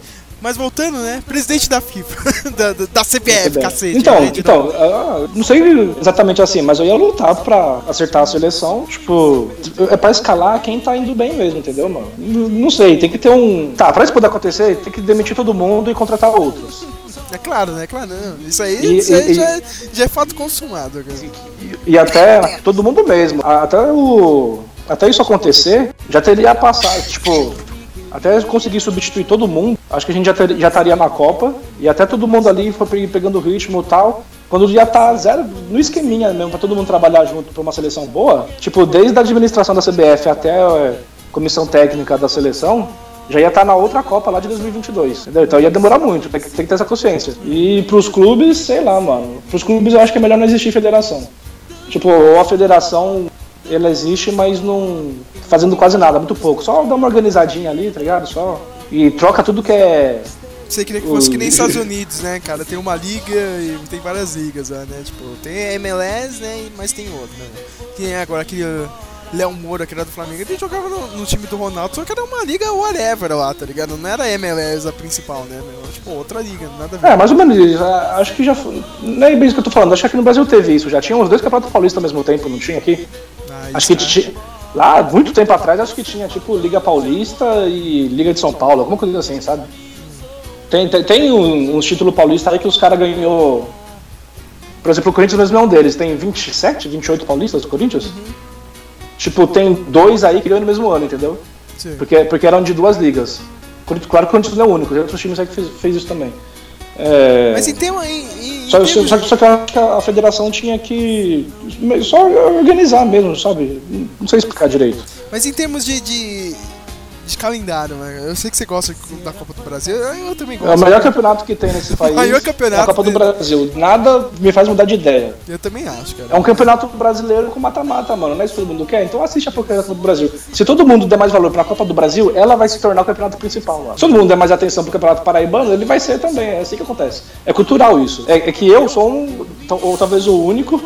Mas voltando, né? Presidente da FIFA, da, da, CBF, cacete. Então, né, então ah, não sei exatamente assim, mas eu ia lutar pra acertar a seleção. Tipo, é pra escalar quem tá indo bem mesmo, entendeu, mano? Não sei, tem que ter um. Tá, pra isso poder acontecer, tem que demitir todo mundo e contratar outros. É claro, né? Claro, não. Isso aí, E- isso aí e- já, é, já é fato consumado, cara. E até todo mundo mesmo. Até o. Até isso acontecer, já teria passado, tipo. Até conseguir substituir todo mundo, acho que a gente já, ter- já estaria na Copa. E até todo mundo ali foi pe- pegando o ritmo e tal. Quando já tá zero, no esqueminha mesmo, pra todo mundo trabalhar junto pra uma seleção boa. Tipo, desde a administração da CBF até a comissão técnica da seleção, já ia estar na outra Copa lá de 2022, entendeu? Então ia demorar muito, tem que, tem que ter essa consciência. E pros clubes, sei lá, mano. Pros clubes eu acho que é melhor não existir federação. Tipo, ou a federação, ela existe, mas não fazendo quase nada, muito pouco. Só dá uma organizadinha ali, tá ligado? Só. E troca tudo que é. Você queria que fosse que nem Estados Unidos, né, cara? Tem uma liga e tem várias ligas lá, né? Tipo, tem a MLS, né? Mas tem outra, né? Tem agora aquele Léo Moura, que era do Flamengo, ele jogava no, no time do Ronaldo, só que era uma liga whatever lá, tá ligado? Não era a MLS a principal, né? meu? Tipo, outra liga, nada a ver. É, mais ou menos isso. Acho que já foi. Não é bem isso que eu tô falando, acho que aqui no Brasil teve isso. Já tinha uns dois campeonatos paulistas ao mesmo tempo, não tinha aqui? Acho que isso, tinha. Lá, muito tempo atrás, acho que tinha tipo Liga Paulista e Liga de São Paulo, alguma coisa assim, sabe? Tem, tem, tem um- uns títulos paulistas aí que os caras ganhou. Por exemplo, o Corinthians mesmo é um deles. Tem 27, 28 paulistas do Corinthians? Tipo, tem dois aí que ganham no mesmo ano, entendeu? Sim. Porque, porque eram de duas ligas. Claro que o Corinthians não é o único, tem outros times aí que fez, fez isso também. É... Mas em tema. Em, em, em Só, termos só, só que eu acho que a federação tinha que só organizar mesmo, sabe? Não sei explicar direito. Mas em termos de, de, de calendário, né? Eu sei que você gosta da Copa do Brasil, eu também gosto. É o melhor campeonato que tem nesse país. maior campeonato é a Copa do. Brasil. Nada me faz mudar de ideia. Eu também acho, cara. É um campeonato brasileiro com mata-mata, mano. Não é isso que todo mundo quer? Então assiste a porcaria da Copa do Brasil. Se todo mundo der mais valor pra Copa do Brasil, ela vai se tornar o campeonato principal, mano. Se todo mundo der mais atenção pro campeonato paraibano, ele vai ser também. É assim que acontece. É cultural isso. É, é que eu sou um, ou talvez o único,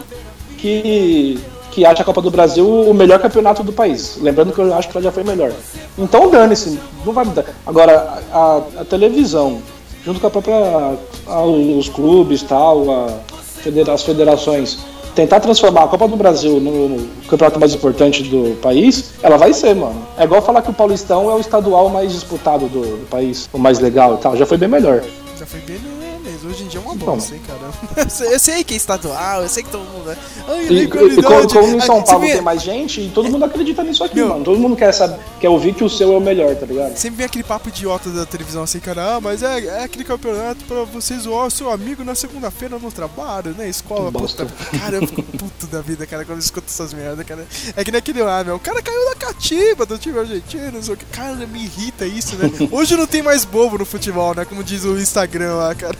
que, que acha a Copa do Brasil o melhor campeonato do país. Lembrando que eu acho que ela já foi melhor. Então dane-se, não vai mudar. Agora, a, a televisão, junto com a própria. a- os clubes tal, a as federações, tentar transformar a Copa do Brasil no, no campeonato mais importante do país, ela vai ser, mano. É igual falar que o Paulistão é o estadual mais disputado do, do país, o mais legal e tal. Já foi bem melhor. Já foi bem mesmo. Hoje em dia é uma Então. bosta, hein, cara. Eu sei, que é estadual, eu sei que todo mundo. é- Ai, E, e, como, como em São Paulo tem mais gente, e todo mundo acredita nisso aqui, mano. Todo mundo quer, saber, quer ouvir que o seu é o melhor, tá ligado? Sempre vem aquele papo idiota da televisão assim, cara, ah, mas é, é aquele campeonato pra você zoar o seu amigo na segunda-feira no trabalho, né? Escola, puta. Cara, eu fico puto da vida, cara, quando eu escuto essas merdas, cara. É que nem aquele lá, meu. O cara caiu na cativa do time argentino, não sei o que. Cara, me irrita isso, né? Hoje não tem mais bobo no futebol, né? Como diz o Instagram lá, cara.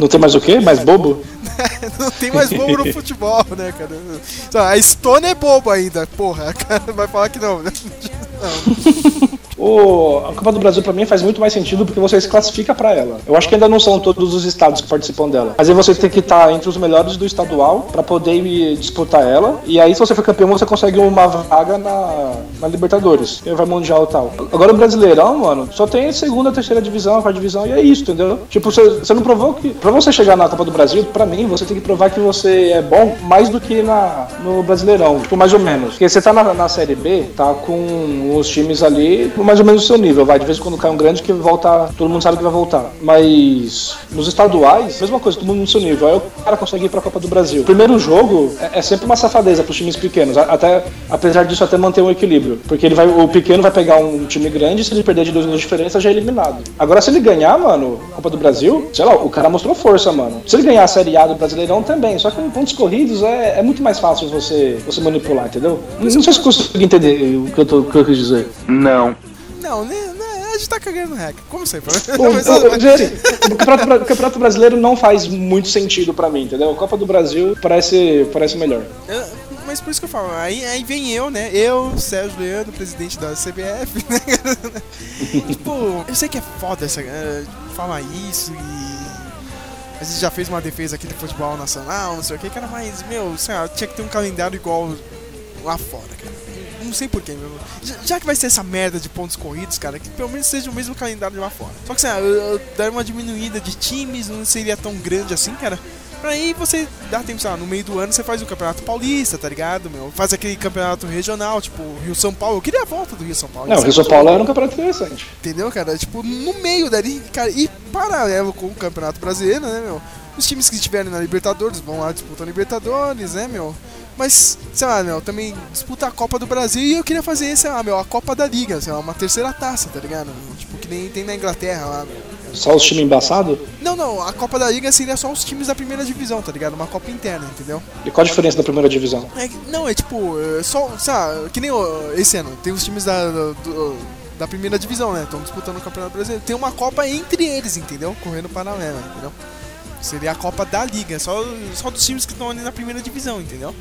Não tem mais o quê? Mais bobo? Não tem mais bobo no futebol, né, cara? A Stone é bobo ainda, porra. Cara, vai falar que não. né? não. O, a Copa do Brasil pra mim faz muito mais sentido porque você se classifica pra ela. Eu acho que ainda não são todos os estados que participam dela. Mas aí você tem que estar entre os melhores do estadual pra poder disputar ela. E aí, se você for campeão, você consegue uma vaga na, na Libertadores. Vai Mundial e tal. Agora o Brasileirão, mano, só tem segunda, terceira divisão, quarta divisão e é isso, entendeu? Tipo, você, não provou que. Pra você chegar na Copa do Brasil, pra mim, você tem que provar que você é bom mais do que na, no Brasileirão. Tipo, mais ou menos. Porque você tá na, na Série B, tá com os times ali mais ou menos o seu nível. Vai, de vez em quando cai um grande que volta, todo mundo sabe que vai voltar. Mas nos estaduais, mesma coisa, todo mundo no seu nível. Aí o cara consegue ir pra Copa do Brasil. Primeiro jogo é, é sempre uma safadeza pros times pequenos. Até, apesar disso, até manter um equilíbrio. Porque ele vai, o pequeno vai pegar um time grande, se ele perder de dois gols de diferença, já é eliminado. Agora, se ele ganhar, mano, Copa do Brasil, sei lá, o cara mostrou força, mano. Se ele ganhar a Série A do Brasileirão também. Só que em pontos corridos é, é muito mais fácil você, você manipular, entendeu? Não sei se você consegue entender o que eu, tô, o que eu quis dizer. Não. Não, né, né, a gente tá cagando regra. Como sempre. O, o- o campeonato, o Campeonato Brasileiro não faz muito sentido pra mim, entendeu? A Copa do Brasil parece, parece melhor. Eu- Mas por isso que eu falo, aí, aí vem eu, né? Eu, Sérgio Leandro, presidente da CBF, né? tipo, eu sei que é foda essa, é, falar isso e. A gente já fez uma defesa aqui do futebol nacional, não sei o que, cara, mas, meu, sei lá, tinha que ter um calendário igual lá fora, cara. Não sei porquê, meu. Já, já que vai ser essa merda de pontos corridos, cara, que pelo menos seja o mesmo calendário de lá fora. Só que, sei lá, eu, eu dar uma diminuída de times não seria tão grande assim, cara. Pra aí você dá tempo, sei lá, no meio do ano você faz o Campeonato Paulista, tá ligado, meu? Faz aquele campeonato regional, tipo, Rio-São Paulo. Eu queria a volta do Rio-São Paulo. Não, o Isso é Rio São muito Paulo era um campeonato interessante. Entendeu, cara? Tipo, no meio dali, cara, e paralelo com o Campeonato Brasileiro, né, meu? Os times que estiverem na Libertadores vão lá disputar Libertadores, né, meu? Mas, sei lá, meu, também disputa a Copa do Brasil e eu queria fazer, sei lá, meu, a Copa da Liga, sei lá, uma terceira taça, tá ligado? Tipo, que nem tem na Inglaterra lá, meu. Só os times embaçados? Não, não, a Copa da Liga seria só os times da primeira divisão, tá ligado? Uma Copa interna, entendeu? E qual a diferença da primeira divisão? É, não, é tipo, é só, lá, que nem esse ano, tem os times da, do- da primeira divisão, né? Estão disputando o Campeonato Brasileiro. Tem uma Copa entre eles, entendeu? Correndo paralela, entendeu? Seria a Copa da Liga, só, só dos times que estão ali na primeira divisão, entendeu?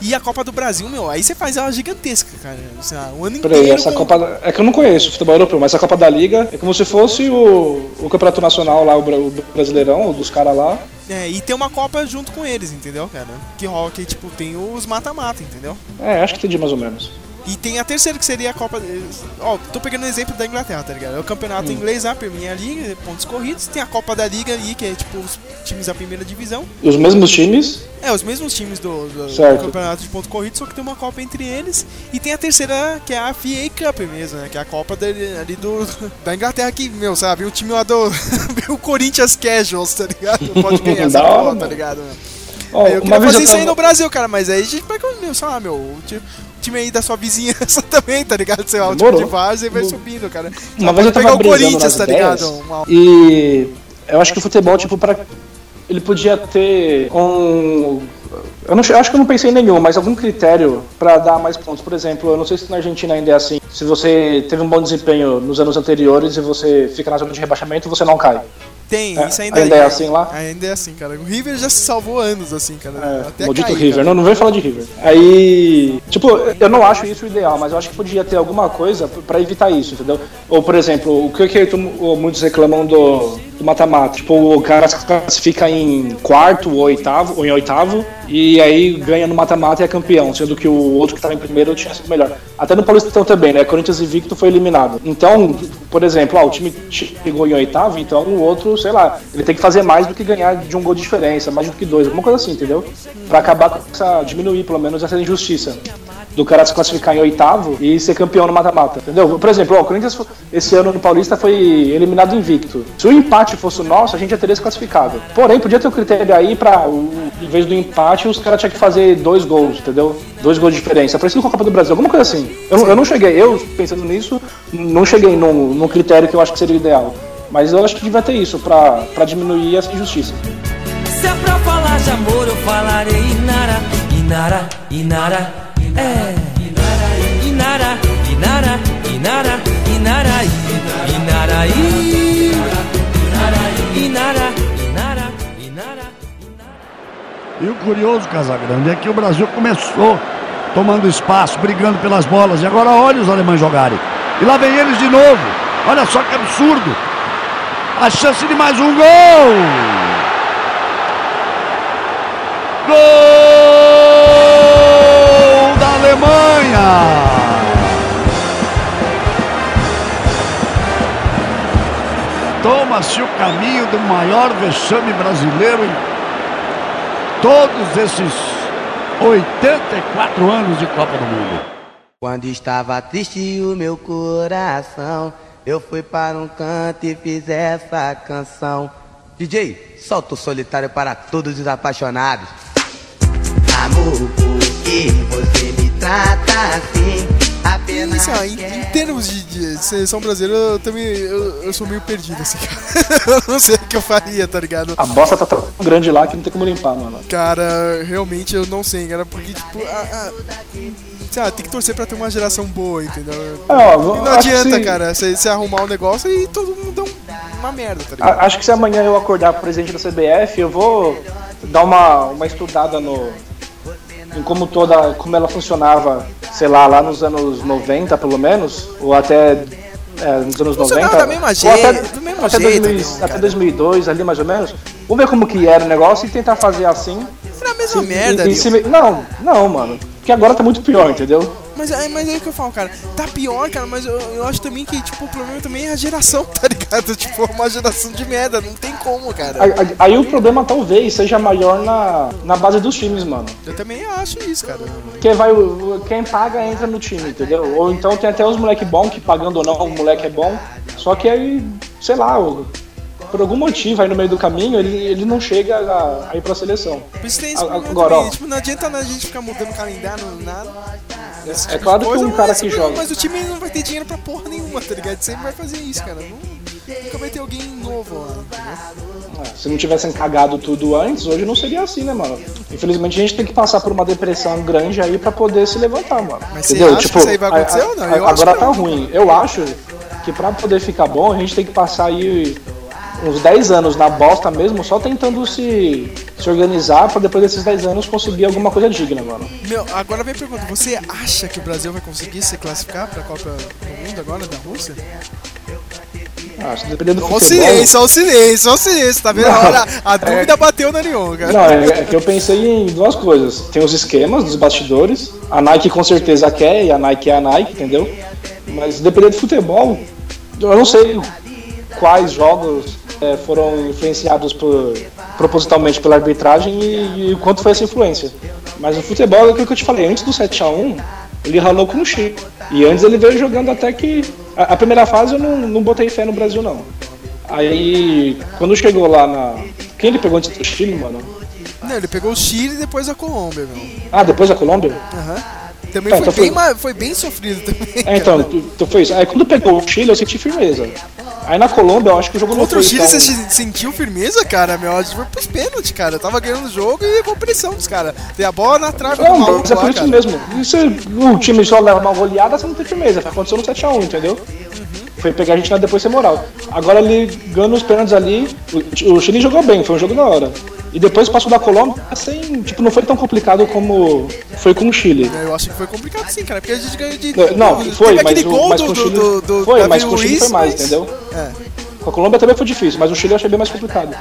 E a Copa do Brasil, meu, aí você faz ela gigantesca, cara. Sei lá, o ano Peraí, inteiro. essa com- Copa. É que eu não conheço futebol europeu, mas a Copa da Liga é como se fosse o, o Campeonato Nacional lá, o, Bra- o Brasileirão, dos caras lá. É, e tem uma Copa junto com eles, entendeu, cara? Que rola que, tipo, tem os mata-mata, entendeu? É, acho que entendi mais ou menos. E tem a terceira que seria a Copa. Ó, tô pegando o exemplo da Inglaterra, tá ligado? É o campeonato inglês, a Premier League, pontos corridos. Tem a Copa da Liga ali, que é tipo os times da primeira divisão. E os mesmos times. É, os mesmos times do, do- do campeonato de pontos corridos, só que tem uma Copa entre eles. E tem a terceira, que é a FA Cup mesmo, né? Que é a Copa dele- ali do, da Inglaterra, que, meu, sabe? O time lá do. o Corinthians Casuals, tá ligado? Pode ganhar essa porra, tá mano. ligado? meu? Ó, Aí eu queria fazer eu isso aí tava- no Brasil, cara, mas aí a gente pega, sei lá, meu, o time, o time aí da sua vizinhança também, tá ligado? Sei lá, o time de várzea e vai subindo, cara. Uma Só vez eu tava pegar o Corinthians, tá ligado? Uma- E eu acho que o futebol, tipo, para ele podia ter um. Eu, não, eu acho que eu não pensei em nenhum, mas algum critério pra dar mais pontos. Por exemplo, eu não sei se na Argentina ainda é assim. Se você teve um bom desempenho nos anos anteriores e você fica na zona de rebaixamento, você não cai. Tem, É, isso ainda, ainda é cara. assim lá? Ainda é assim, cara. O River já se salvou anos, assim, cara. É, Até maldito cair, River. cara. Não, não vem falar de River. Aí, tipo, eu não acho isso o ideal, mas eu acho que podia ter alguma coisa pra evitar isso, entendeu? Ou, por exemplo, o que, que muitos reclamam do do mata-mata? Tipo, o cara se classifica em quarto ou oitavo, ou em oitavo, e aí ganha no mata-mata e é campeão, sendo que o outro que tava em primeiro tinha sido melhor. Até no Paulistão também, né? Corinthians Victor foi eliminado. Então, por exemplo, ah, o time chegou em oitavo, então o outro, sei lá, ele tem que fazer mais do que ganhar de um gol de diferença, mais do que dois, alguma coisa assim, entendeu? Pra acabar com essa. diminuir pelo menos essa injustiça. Do cara se classificar em oitavo e ser campeão no mata-mata, entendeu? Por exemplo, ó, o Corinthians esse ano no Paulista foi eliminado invicto. Se o empate fosse o nosso, a gente já teria se classificado. Porém, podia ter o critério aí pra, o- em vez do empate, os caras tinham que fazer dois gols, entendeu? Dois gols de diferença. Parecido com a Copa do Brasil, alguma coisa assim. Eu, eu não cheguei, eu pensando nisso, não cheguei num, num critério que eu acho que seria o ideal. Mas eu acho que devia ter isso pra, diminuir essa injustiça. Se é pra falar de amor, eu falarei Inara, Inara, Inara, é. Inara, Inara, Inara, Inara, Inara, Inara, Inara, Inara, E o curioso, Casagrande, é que o Brasil começou tomando espaço, brigando pelas bolas. E agora olha os alemães jogarem. E lá vem eles de novo. Olha só que absurdo. A chance de mais um gol. Gol da Alemanha. Toma-se o caminho do maior vexame brasileiro em todos esses 84 anos de Copa do Mundo. Quando estava triste o meu coração, eu fui para um canto e fiz essa canção. DJ, solta o solitário para todos os apaixonados. Amor, por que você me trata assim? Apenas Assim, ó, em, em termos de, de seleção brasileira, eu também eu, eu sou meio perdido, assim, cara. eu não sei o que eu faria, tá ligado? A bosta tá tão grande lá que não tem como limpar, mano. Cara, realmente eu não sei, cara, porque, tipo, a, a, sei lá, tem que torcer pra ter uma geração boa, entendeu? É, ó, E não adianta, se- cara, você arrumar um negócio e todo mundo dá um- uma merda, tá ligado? A- Acho que se amanhã eu acordar presidente da CBF, eu vou dar uma, uma estudada no. Em como toda. como ela funcionava, sei lá, lá nos anos 90 pelo menos, ou até. é, nos anos Funcionava 90. da mesma jeito, até, do mesmo até, jeito, 2000 meu, até cara. 2002, ali mais ou menos. Vamos ver como que era o negócio e tentar fazer assim. Era a mesma Se- merda, Nil. cima- Não, não, mano. Porque agora tá muito pior, entendeu? Mas, é- mas é aí que eu falo, cara, tá pior, cara, mas eu, eu acho também que, tipo, o problema também é a geração, tá ligado? Tipo, uma geração de merda, não tem como, cara. Aí, aí- aí o problema talvez seja maior na, na base dos times, mano. Eu também acho isso, cara. Porque vai, o- o- quem paga entra no time, entendeu? Ou então tem até os moleque bom que pagando ou não, o moleque é bom. Só que aí, sei lá, o- por algum motivo aí no meio do caminho ele, ele não chega a, a ir pra seleção. Por isso tem esse agora, ó. Tipo, não adianta a gente ficar mudando o calendário, nada. Esse É tipo claro que um cara que joga- Mas o time não vai ter dinheiro pra porra nenhuma, tá ligado? Sempre vai fazer isso, cara. Não, nunca vai ter alguém novo lá, entendeu? É, Se não tivessem cagado tudo antes, hoje não seria assim, né, mano? Infelizmente a gente tem que passar por uma depressão grande aí pra poder se levantar, mano. Mas você acha que isso aí vai acontecer ou não? Eu acho agora que tá não. ruim. Eu acho que pra poder ficar bom, a gente tem que passar aí uns 10 anos na bosta mesmo, só tentando se, se organizar pra depois desses 10 anos conseguir alguma coisa digna, mano. Meu, agora vem a pergunta: você acha que o Brasil vai conseguir se classificar pra Copa do Mundo agora da Rússia? Ah, se depender do Olha o futebol... silêncio, olha o silêncio, olha o silêncio, tá vendo? Não. Olha, a dúvida bateu na Neon, cara. Não, é, é que eu pensei em duas coisas. Tem os esquemas dos bastidores. A Nike com certeza quer, e a Nike é a Nike, entendeu? Mas dependendo do futebol, eu não sei quais jogos é, foram influenciados por, propositalmente pela arbitragem e, e o quanto foi essa influência. Mas no futebol, é aquilo que eu te falei, antes do 7x1, ele ralou com o Chile. E antes ele veio jogando até que. A, a primeira fase eu não, não botei fé no Brasil, não. Aí, quando chegou lá na. Quem ele pegou antes do Chile, mano? Não, ele pegou o Chile e depois a Colômbia, meu. Ah, depois a Colômbia? Aham. Também Tá, foi, então bem, foi- foi bem sofrido também. É, então, tu, tu foi isso. Aí quando pegou o Chile, eu senti firmeza. Aí na Colômbia, eu acho que o jogo Contra não o foi Chile tão... você se- sentiu firmeza, cara? Meu, acho que foi pros pênaltis, cara. Eu tava ganhando o jogo e com pressão dos caras. Tem a bola na trave Não, mas é lá, por isso cara. mesmo. E se o time só leva uma goleada, você não tem firmeza. Aconteceu no 7x1, entendeu? Foi pegar a gente lá depois ser moral. Agora ele os pênaltis ali, o, o Chile jogou bem, foi um jogo da hora. E depois passou da Colômbia sem. Tipo, não foi tão complicado como foi com o Chile. Eu acho que foi complicado sim, cara, porque a gente ganhou de. Não, teve foi, mas, o, mas do, com o Chile. do, do foi, Davi mas com o Chile foi mais, mas- entendeu? É. Com a Colômbia também foi difícil, mas o Chile eu achei bem mais complicado.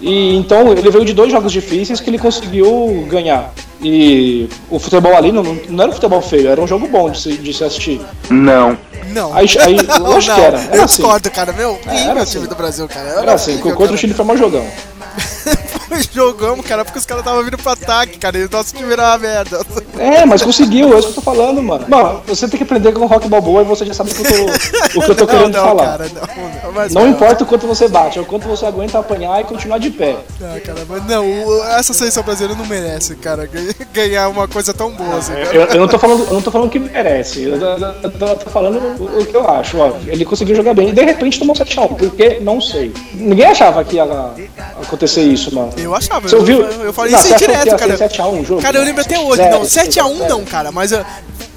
E então ele veio de dois jogos difíceis que ele conseguiu ganhar. E o futebol ali não, não era um futebol feio, era um jogo bom de se, de se assistir. Não. Não. Aí, aí não, lógico não. que era. Era eu assim. discordo, cara. Meu, É, quem era é o assim. time do Brasil, cara? Era assim, horrível, contra o. Chile foi um jogão. Jogamos, cara, porque os caras estavam vindo pro ataque, cara. E o nosso time era uma merda. É, mas conseguiu, é isso que eu tô falando, mano. Mano, você tem que aprender com o rock balboa e você já sabe o que eu tô, o que eu tô não, querendo não, falar. cara, não. Não, Não importa o quanto você bate, é o quanto você aguenta apanhar e continuar de pé. Não, cara, mas não, essa seleção brasileira não merece, cara, ganha- ganhar uma coisa tão boa assim. Eu, eu não tô falando, eu não tô falando que merece, eu tô, eu eu tô falando o, o que eu acho. Ó, ele conseguiu jogar bem e de repente tomou 7x1, porque não sei. Ninguém achava que ia acontecer isso, mano. Eu achava, Você eu, ouviu? eu, eu falei Não, isso que direto, ia cara. ser 7 a 1 o jogo? Cara, eu lembro até hoje, Sério, não, 7x1 sério. não, cara, mas uh,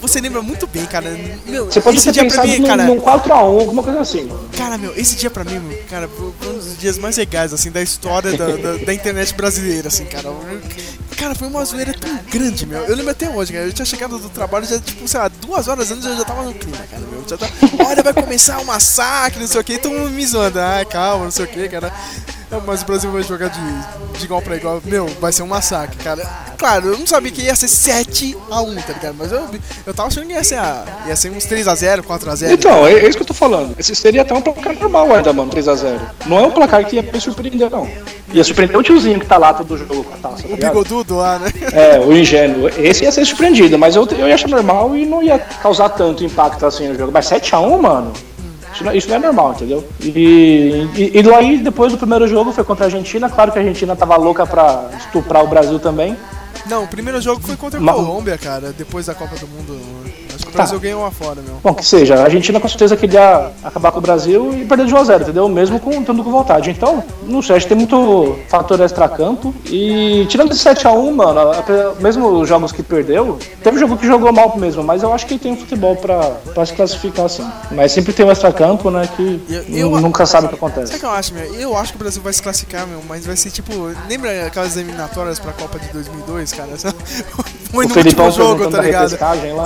você lembra muito bem, cara. Meu, Você pode esse ter dia pra pensado mim, num, cara. num 4x1, alguma coisa assim. Cara, meu, esse dia pra mim, meu, cara, foi um dos dias mais legais, assim, da história da, da, da internet brasileira, assim, cara. Cara, foi uma zoeira tão grande, meu. Eu lembro até hoje, cara. Eu tinha chegado do trabalho, já, tipo, sei lá, duas horas antes eu já tava no clima, cara, meu. Já tava, olha, vai começar o massacre, não sei o que, todo mundo me zoando. Ah, calma, não sei o que, cara. Mas o Brasil vai jogar de, de igual pra igual. Meu, vai ser um massacre, cara. Claro, eu não sabia que ia ser 7x1, tá ligado? Mas eu, eu tava achando que ia ser, a, ia ser uns 3x0, 4x0. Então, é, é isso que eu tô falando. Esse seria até um placar normal ainda, mano, 3x0. Não é um placar que ia me surpreender, não. Ia surpreender o tiozinho que tá lá todo jogo com a taça, tá o bigodudo lá, né? É, o ingênuo. Esse ia ser surpreendido, mas eu, eu ia achar normal e não ia causar tanto impacto assim no jogo. Mas 7x1, mano, isso não, isso não é normal, entendeu? E, e, e aí, depois do primeiro jogo, foi contra a Argentina. Claro que a Argentina tava louca pra estuprar o Brasil também. Não, o primeiro jogo foi contra a Colômbia, cara, depois da Copa do Mundo. O Tá. Brasil ganhou uma fora, meu. Bom, que seja, a Argentina com certeza queria acabar com o Brasil e perder de 1x0, entendeu? Mesmo com tanto com vontade. Então, não sei, acho que tem muito fator extra-campo. E tirando esse 7x1, mano, mesmo os jogos que perdeu, teve jogo que jogou mal mesmo, mas eu acho que tem futebol pra, pra se classificar assim. Mas sempre tem um extra-campo, né, que Eu- eu- nunca sabe o que Sabe o acontece. que eu acho, meu? Eu acho que o Brasil vai se classificar, meu, mas vai ser tipo. Lembra aquelas eliminatórias pra Copa de 2002, cara? Foi O no Felipão último jogo, tá ligado?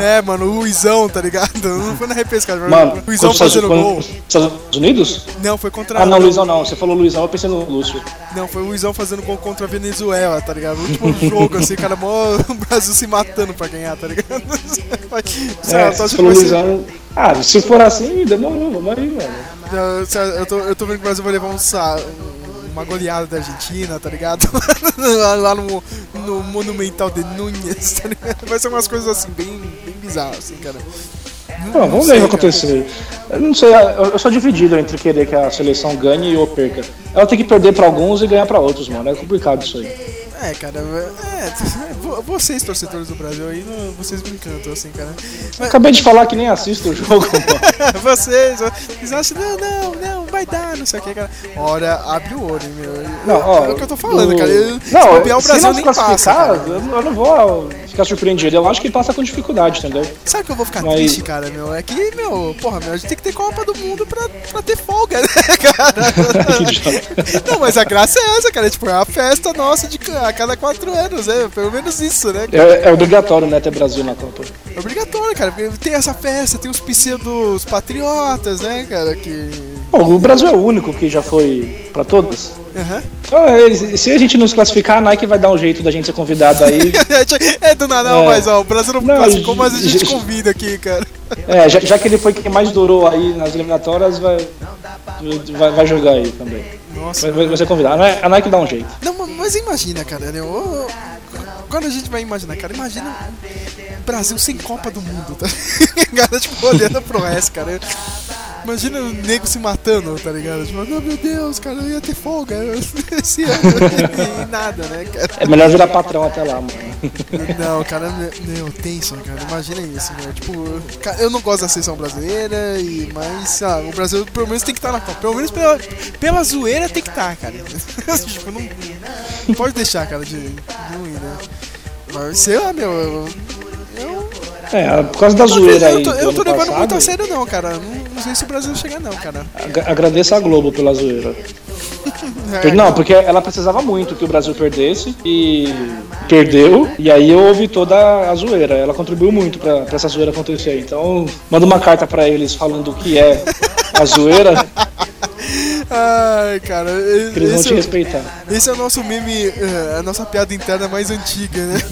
É, mano, o Luizão, tá ligado? Não foi na repescagem, Mano, o Luizão fazendo gol. os Estados Unidos? Não, foi contra. Ah, não, Luizão não. Você falou Luizão, eu pensei no Lúcio. Não, foi o Luizão fazendo gol contra a Venezuela, tá ligado? O último jogo, assim, cara, mó o Brasil se matando pra ganhar, tá ligado? Sei É, você falou ser- Luizão. Ah, se for assim, demorou, vamos aí, mano. Eu, eu tô, eu tô vendo que o Brasil vai levar um, um- uma goleada da Argentina, tá ligado? lá, no, no Monumental de Núñez, tá ligado? Vai ser umas coisas assim, bem, bem bizarras, assim, cara. Não- não vamos sei, ver o que acontecer. Eu não sei, eu, eu sou dividido entre querer que a seleção ganhe ou perca. Ela tem que perder pra alguns e ganhar pra outros, mano. É complicado isso aí. É, cara, é, vo- vocês, torcedores do Brasil aí, não- vocês me encantam, assim, cara. Eu acabei de falar que nem assisto o jogo, vocês, vocês acham, não, não, não, vai dar, não sei o que, cara. Olha, abre o olho, meu. Não, ó, é o que eu tô falando, o- cara. Eu, se Não, bobear, o se Brasil não se nem passa, cara. eu, não- não vou ficar surpreendido. Eu acho que passa com dificuldade, entendeu? Sabe que eu vou ficar Mas- triste, cara, meu? É que, meu, porra, meu, a gente tem que ter Copa do Mundo pra, pra ter folga, né, cara? Não, mas a graça é essa, cara. Tipo, é a festa nossa de ca- a cada quatro anos, é pelo menos isso, né? É, é obrigatório, né, ter Brasil na Copa. É obrigatório, cara, porque tem essa festa, tem os pseudos patriotas, né, cara, que... Bom, o Brasil é o único que já foi pra todas. Aham. Então, é, se a gente não se classificar, a Nike vai dar um jeito da gente ser convidado aí. é do nada, não, É. mas ó, o Brasil não, Não, classificou, mas a gente convida aqui, cara. É, já, já que ele foi quem mais durou aí nas eliminatórias, vai, vai, vai jogar aí também. Nossa. Vai, vai ser convidado. A Nike- dá um jeito. Não, mas imagina, cara, né? Quando a gente vai imaginar, cara, imagina Brasil sem Copa do Mundo, tá ligado? Tipo, olhando pro resto, cara. Imagina o nego se matando, tá ligado? Tipo, oh, meu Deus, cara, eu ia ter folga esse ano e nada, né, cara? É melhor virar patrão até lá, mano. Não, cara, me- meu, tenso, cara. Imagina isso, meu. Tipo, eu não gosto da seleção brasileira, e, mas ah, o Brasil pelo menos tem que estar na Copa. Pelo menos pela, pela zoeira tem que estar, cara. tipo, não, não pode deixar, cara, de, de não ir, né? Mas sei lá, meu. Eu, eu, É, por causa da zoeira aí. eu tô, do eu tô levando passado, muito a sério, não, cara. Não, não sei se o Brasil chega, não, cara. ag- Agradeço a Globo pela zoeira. É, Não, porque ela precisava muito que o Brasil perdesse e perdeu, e aí eu ouvi toda a zoeira. Ela contribuiu muito pra, pra essa zoeira acontecer. Então, manda uma carta pra eles falando o que é a zoeira, Ai, cara. e- que eles vão te é- respeitar. Esse é o nosso meme, eh, a nossa piada interna mais antiga, né?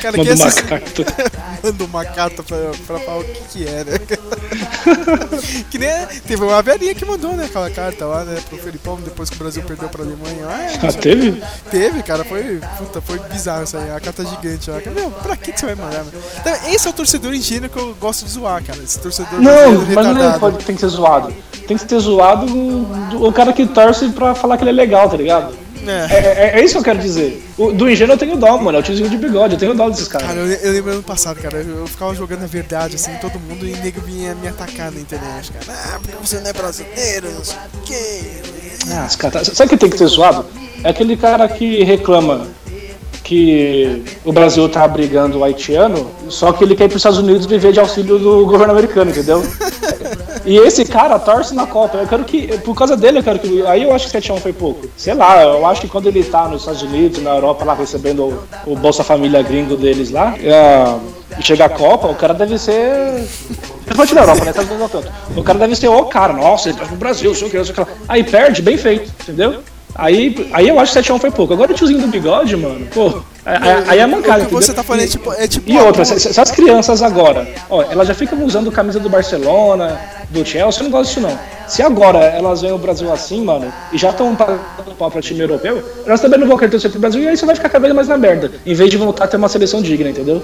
Cara, Manda uma carta. Manda uma carta pra, pra falar o que que é, né? que nem teve uma velhinha que mandou, né, aquela carta lá, né, pro Felipão, depois que o Brasil perdeu pra Alemanha. Ah, Ah, teve? Teve, cara, foi, puta, foi bizarro isso aí, a carta gigante lá. Meu, pra que que você vai mandar? Então, esse é o torcedor ingênuo que eu gosto de zoar, cara, esse torcedor Não, mas não é, pode, tem que ser zoado. Tem que ser zoado do- o cara que torce pra falar que ele é legal, tá ligado? É. É, é- é isso que eu quero dizer. O- do ingênuo eu tenho dó, mano. É o tiozinho de bigode, eu tenho dó desses caras. Cara, eu, eu lembro ano passado, cara, eu, eu ficava jogando a verdade, assim, todo mundo, e o nego vinha me atacar na internet, cara. Ah, porque você não é brasileiro, não sei o quê. Ah, os caras- Sabe o que tem que ser zoado? É aquele cara que reclama que o Brasil tá abrigando o haitiano, só que ele quer ir pros Estados Unidos viver de auxílio do governo americano, entendeu? E esse cara torce na Copa. Eu quero que. Por causa dele, eu quero que. Aí eu acho que 7x1 foi pouco. Sei lá, eu acho que quando ele tá nos Estados Unidos, na Europa, lá recebendo o, Bolsa Família gringo deles lá, é, e chega a Copa, o cara deve ser. Principalmente na Europa, né? Não tanto. O cara deve ser o cara, nossa, ele tá pro Brasil, sei o que, sei o que. Aí perde, bem feito, entendeu? Aí, aí eu acho que 7x1 foi pouco. Agora o tiozinho do bigode, mano, pô. Aí, aí é mancada. O que você entendeu? tá falando é tipo. É tipo E outra, se, se as crianças agora, ó, elas já ficam usando camisa do Barcelona, do Chelsea, eu não gosto disso não. Se agora elas veem o Brasil assim, mano, e já estão pagando pau pra time europeu, elas também não vão querer torcer pro Brasil e aí você vai ficar cada vez mais na merda, em vez de voltar a ter uma seleção digna, entendeu?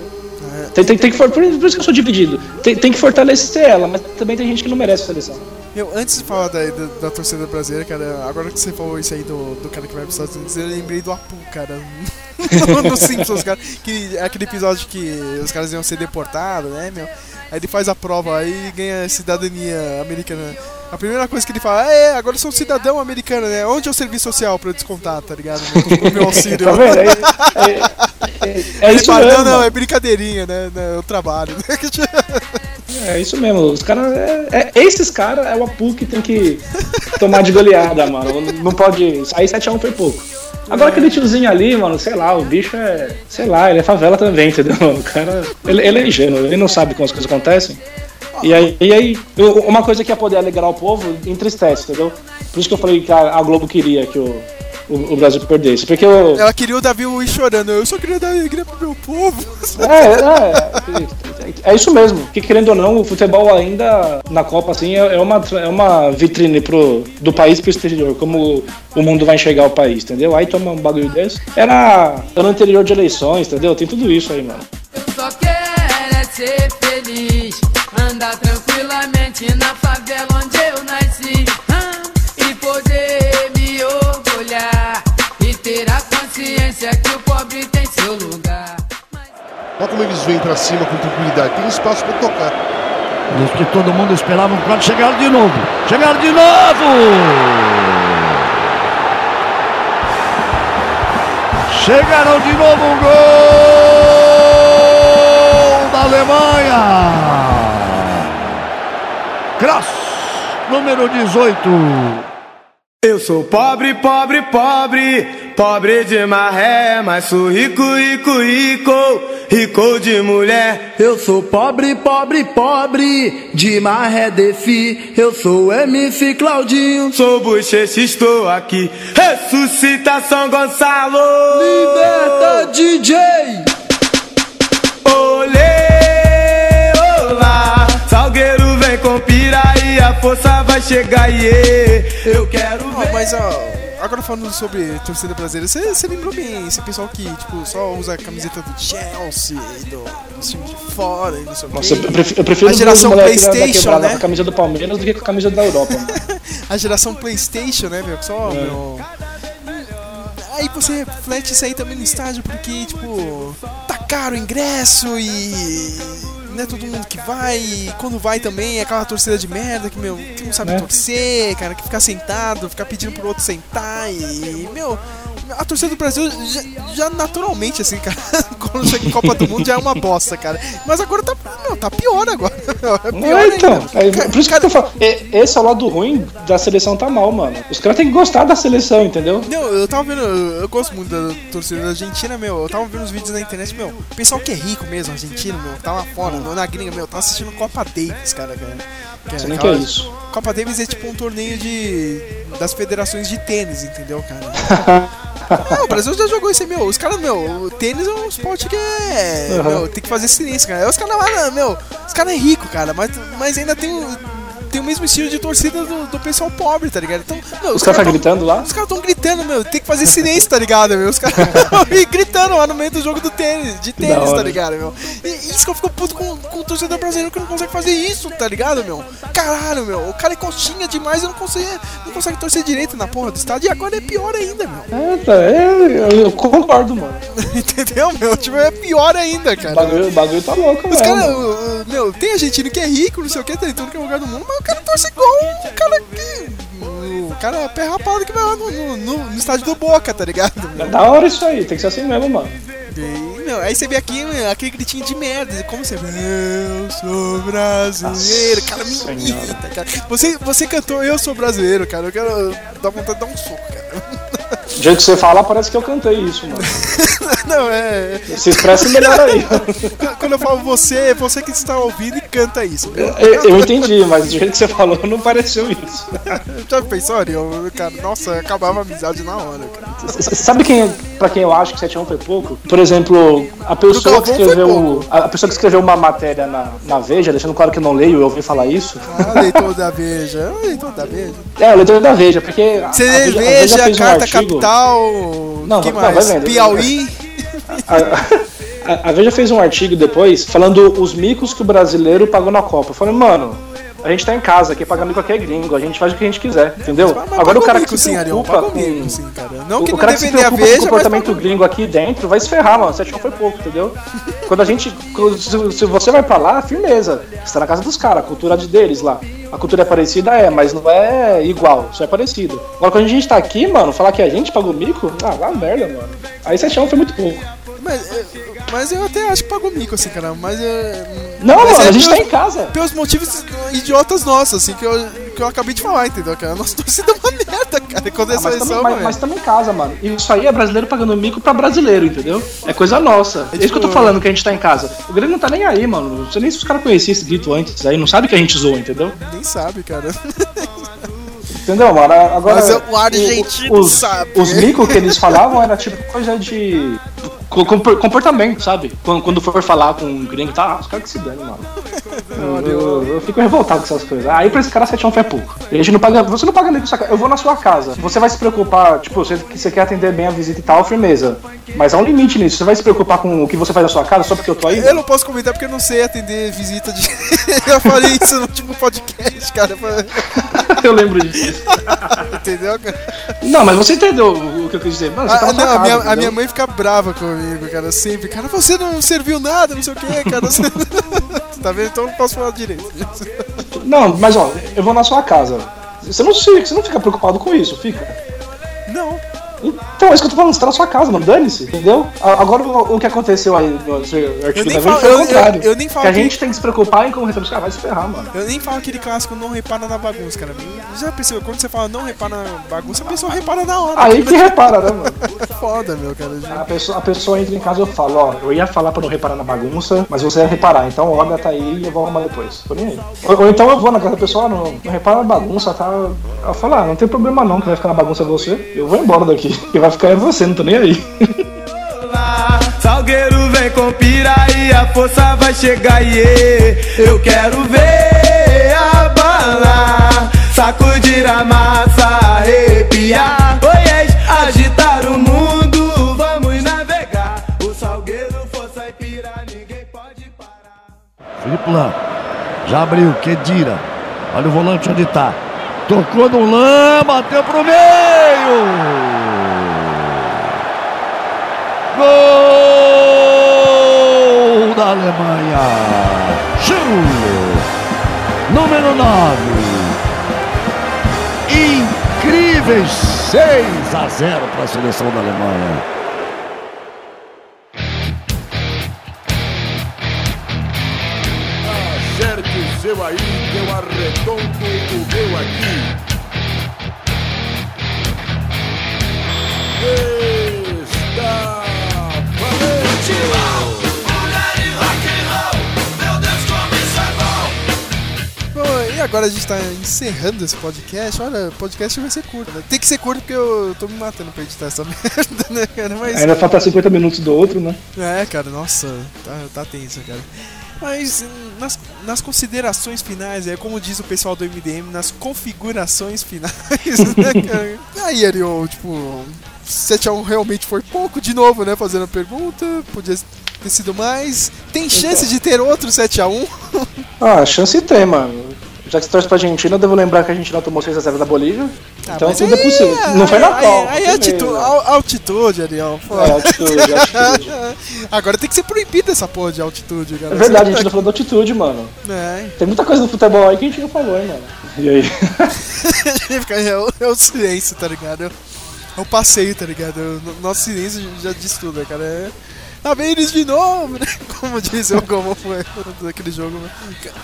Tem, tem, tem que, por isso por isso que eu sou dividido. Tem, tem que fortalecer ela, mas também tem gente que não merece a seleção. Meu, antes de falar da, da, da torcida brasileira, cara, agora que você falou isso aí do, do cara que vai pros Estados Unidos, eu lembrei do Apu, cara. no Simpsons, cara. Que, aquele episódio que os caras iam ser deportados, né, meu? Aí ele faz a prova aí e ganha cidadania americana. A primeira coisa que ele fala é, agora eu sou um cidadão americano, né? Onde é o serviço social pra eu descontar, tá ligado? O meu auxílio. Tá vendo? É, é- é- é isso fala, mesmo. não, não, é brincadeirinha, né? né, Eu trabalho. É isso mesmo, os caras. É, é- esses caras é o Apu que tem que tomar de goleada, mano. Não pode. Aí 7x1 foi pouco. Agora aquele tiozinho ali, mano, sei lá, o bicho é. Sei lá, ele é favela também, entendeu? O cara. Ele, ele é ingênuo, ele não sabe como as coisas acontecem. E aí, e aí, eu- uma coisa que ia poder alegrar o povo entristece, entendeu? Por isso que eu falei que a, a Globo queria que o, o, o Brasil perdesse. Porque o. Ela queria o Davi ir chorando. Eu só queria dar alegria pro meu povo. É, é, é isso mesmo. Que querendo ou não, o futebol ainda na Copa assim é, é uma, é uma vitrine pro, do país pro exterior, como o mundo vai enxergar o país, entendeu? Aí toma um bagulho desse. Era ano anterior de eleições, entendeu? Tem tudo isso aí, mano. Só quero é ser na favela onde eu nasci ah, e poder me orgulhar e ter a consciência que o pobre tem seu lugar. Olha como eles vêm pra cima com tranquilidade. Tem espaço pra tocar. Diz que todo mundo esperava um quando chegaram de novo. Chegaram de novo! Chegaram de novo um gol da Alemanha! Cross, número 18. Eu sou pobre, pobre, pobre, pobre de maré, mas sou rico, rico, rico, rico de mulher. Eu sou pobre, pobre, pobre, de maré defi. Eu sou MC Claudinho. Sou bochecha, estou aqui. Ressuscita São Gonçalo. Liberta DJ. A força vai chegar, iê. Eu quero Ó, ver. mas ó, agora falando sobre torcida brasileira, você, lembrou bem esse pessoal que, tipo, só usa a camiseta do Chelsea, do, do time de fora e não sei o Nossa, eu prefiro, eu prefiro a geração Playstation, né? com a camisa do Palmeiras do que com a camisa da Europa. A geração Playstation, né, meu? Só, meu... Aí você reflete isso aí também no estádio, porque, tipo, tá caro o ingresso e não é todo mundo que vai, e quando vai também é aquela torcida de merda que, meu, que não sabe É. torcer, cara, que fica sentado, fica pedindo pro outro sentar e, meu, a torcida do Brasil já, já naturalmente, assim, cara, quando chega em Copa do Mundo já é uma bosta, cara. Mas agora tá, meu, tá pior agora. É pior É, então, é, por isso que eu falo, é, esse é o lado ruim da seleção tá mal, mano. Os caras têm que gostar da seleção, entendeu? Não, eu tava vendo, eu gosto muito da torcida da Argentina, meu. Eu tava vendo os vídeos na internet, meu. O pessoal que é rico mesmo, argentino, meu, tá lá fora, no- na gringa, meu, tá assistindo Copa Davis, cara. cara. Que Você nem aquela- quer isso. Copa Davis é tipo um torneio de. das federações de tênis, entendeu, cara? Ah, o Brasil já jogou isso aí, meu. Os caras, meu, o tênis é um esporte que é. Uhum. Meu, tem que fazer silêncio, cara. Os caras lá, meu, os caras é rico, cara, mas, mas ainda tem o. Tem o mesmo estilo de torcida do, do pessoal pobre, tá ligado? Então, meu, Os caras tá tão- gritando lá? os caras tão gritando, meu, tem que fazer silêncio, tá ligado, meu? Os caras gritando lá no meio do jogo do tênis, de tênis, tá ligado, meu? E isso que eu fico puto com, com o torcedor brasileiro que não consegue fazer isso, tá ligado, meu? Caralho, meu, o cara é coxinha demais e não consegue, não consegue torcer direito na porra do estádio e agora é pior ainda, meu. É, tá, é, eu concordo, mano. Entendeu, meu? Tipo, é pior ainda, O cara. bagulho, o bagulho tá louco, Os caras, o- o- meu, tem argentino que é rico, não sei o que, tá em todo que é lugar do mundo, mas o cara torce igual o cara que. O cara é pé rapado que vai lá no, no, no- estádio do Boca, tá ligado? É da hora isso aí, tem que ser assim mesmo, mano. E, aí você vê aqui aquele gritinho de merda. Como você vê? Eu sou brasileiro. Cara, me irrita, cara. Você, você cantou Eu Sou Brasileiro, cara. Eu quero dar vontade de dar um soco, cara. Do jeito que você fala, parece que eu cantei isso, mano. Não, é. Se expressa melhor aí. Quando eu falo você, é você que está ouvindo e canta isso. Eu, eu entendi, mas do jeito que você falou, não pareceu isso. Já pensou, Ariel? Cara, nossa, acabava a amizade na hora, cara. Sabe quem, pra quem eu acho que 7 a 1 foi pouco? Por exemplo, a pessoa que escreveu. A pessoa que escreveu uma matéria na, na Veja, deixando claro que eu não leio, eu ouvi falar isso. Ah, leitor da Veja. Leitor da Veja. É, o leitor da Veja, porque. a- Você a Veja- a veja, fez um Carta artigo- Capital. Não, que não, mais? vendo. Piauí. A, a- a Veja fez um artigo depois falando os micos que o brasileiro pagou na Copa. Eu falei, mano, a gente tá em casa, aqui paga mico aqui é gringo, a gente faz o que a gente quiser, entendeu? Mas Agora o cara que se sim, preocupa com... mico, sim, cara. Não que o não cara que se preocupa com o mas comportamento gringo aqui dentro vai se ferrar, mano. 7 foi pouco, entendeu? Quando a gente. Se, se você vai pra lá, firmeza. Você tá na casa dos caras, a cultura de deles lá. A cultura é parecida, é, mas não é igual, só é parecido. Agora quando a gente tá aqui, mano, falar que a gente pagou mico, ah, vai merda, mano. Aí 7 foi muito pouco. Mas, é, mas eu até acho que pagou mico, assim, cara. Mas é. Não, mas mano, é a gente tá pelos- em casa. Pelos motivos idiotas nossos, assim, que eu, que eu acabei de falar, entendeu, cara? Nossa torcida é é Ah, mas também, mas, mas também em casa, mano. Isso aí é brasileiro pagando mico pra brasileiro, entendeu? É coisa nossa. É, isso que eu tô tipo- falando que a gente tá em casa. O Grêmio não tá nem aí, mano. Não sei nem se os caras conheciam esse grito antes aí. Não sabe que a gente zoa, entendeu? Nem sabe, cara. Entendeu, mano? Agora. Mas o argentino os, sabe. Os micos que eles falavam era tipo coisa de. co- compor- Comportamento, sabe? Quando, quando for falar com um gringo, tá? Os caras que se dane, mano. Eu, eu- fico revoltado com essas coisas. Aí pra esse cara 7 é pouco. A gente não paga. Você não paga nem com sua casa. Eu vou na sua casa. Você vai se preocupar, tipo, você, que você quer atender bem a visita e tal, firmeza. Mas há um limite nisso. Você vai se preocupar com o que você faz na sua casa só porque eu tô aí? Eu não posso comentar porque eu não sei atender visita de. eu falei isso no último podcast, cara. eu lembro disso. Entendeu, cara? Não, mas você entendeu o que eu quis dizer. Mano, você tá Ah, sua não, a casa, minha, a minha mãe fica brava comigo, cara, sempre. Cara, você não serviu nada, não sei o que, cara. Você... tá vendo? Então não posso falar direito. Não, mas ó, eu vou na sua casa. Você não, se- você não fica preocupado com isso, fica? Não. Então, é isso que eu tô falando, você tá na sua casa, mano, dane-se, entendeu? Agora, o, que aconteceu aí no artigo da falo- foi o eu- contrário. eu- eu nem falo que a que- gente tem que se preocupar em como receber os caras, vai se ferrar, mano. Eu nem falo aquele clássico não repara na bagunça, cara. Já percebeu? Quando você fala não repara na bagunça, a pessoa repara na hora. Aí que repara, né, mano? Foda, meu, cara. A pessoa, a pessoa entra em casa e eu falo, ó, eu ia falar pra não reparar na bagunça, mas você ia reparar, então olha, tá aí e eu vou arrumar depois. Tô nem aí. Ou, ou então eu vou na casa da pessoa, ó, não, não repara na bagunça, tá? Ela fala, ah, não tem problema não, que vai ficar na bagunça você. Eu vou embora daqui. Que vai ficar é você, não tô nem aí. Salgueiro vem com piraí, a força vai chegar e eu quero ver abalar, sacudir a massa, arrepiar, oiês, agitar o mundo, vamos navegar. O Salgueiro, força e pira, ninguém pode parar. Felipe Lan. Já abriu, Kedira. Olha o volante onde tá. Tocou no Lan, bateu pro meio. Gol da Alemanha. Schürrle. Número 9. Incríveis 6 a 0 para a seleção da Alemanha. Acerte o seu aí, que eu arredondo o meu aqui. Está agora a gente tá encerrando esse podcast. Olha, o podcast vai ser curto, né? Tem que ser curto porque eu tô me matando pra editar essa merda, né, cara? Mas. Ainda falta 50 minutos do outro, né? É, cara, nossa, tá, tá tenso, cara. Mas nas, nas considerações finais, é como diz o pessoal do MDM, nas configurações finais, né, cara? Aí, Ariel, tipo, 7x1 realmente foi pouco, de novo, né? Fazendo a pergunta, podia ter sido mais. Tem chance de ter outro 7x1? Ah, chance tem, mano. Já que você torce pra Argentina, eu devo lembrar que a Argentina tomou 6x0 da Bolívia. então mas tudo é aí- possível. Não foi na aí- Copa. Aí, foi altitude, al- altitude, Ariel. pô. É, altitude, altitude. Agora tem que ser proibido essa porra de altitude, cara. É verdade, a gente não falou da altitude, mano. É. Tem muita coisa no futebol aí que a gente não falou, hein, mano. E aí? é, o, é silêncio, tá ligado? É o passeio, tá ligado? O no- nosso silêncio já diz tudo, cara. É... Lá vem eles de novo, né? Como diz o Galvão foi daquele jogo. né?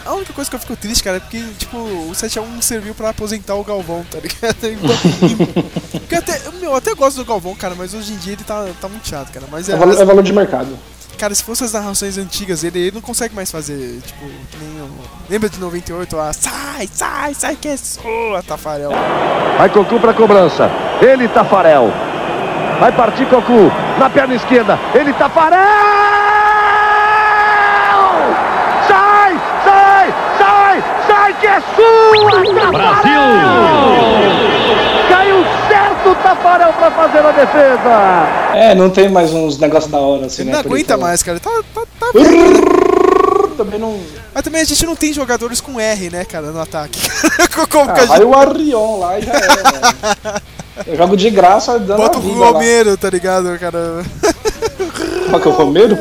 A única coisa que eu fico triste, cara, é porque, tipo, o 7x1 serviu pra aposentar o Galvão, tá ligado? Porque até, meu, eu até gosto do Galvão, cara, mas hoje em dia ele tá, tá muito chato, cara. Mas É valor, é valor de mercado. Cara, se fosse as narrações antigas dele, ele não consegue mais fazer, tipo, que nem o... Lembra de 98? Ah, sai, sai, sai que é sua, Tafarel. Vai Cocu pra cobrança. Ele, Tafarel. Vai partir Cocu. Na perna esquerda. Ele, Tafarel! Sai, sai, sai, sai que é sua, Brasil! Caiu certo o Tafarel pra fazer a defesa. É, não tem mais uns negócios da hora assim, Ele né? não aguenta aí, mais, cara. Tá, tá, tá Também não. Mas também a gente não tem jogadores com R, né, cara, no ataque. Como que a Ah, vai gente... o Arrion lá e já é, velho. Eu jogo de graça dando Bota a o vida lá. Romero, tá ligado, cara? Qual que é o Romero?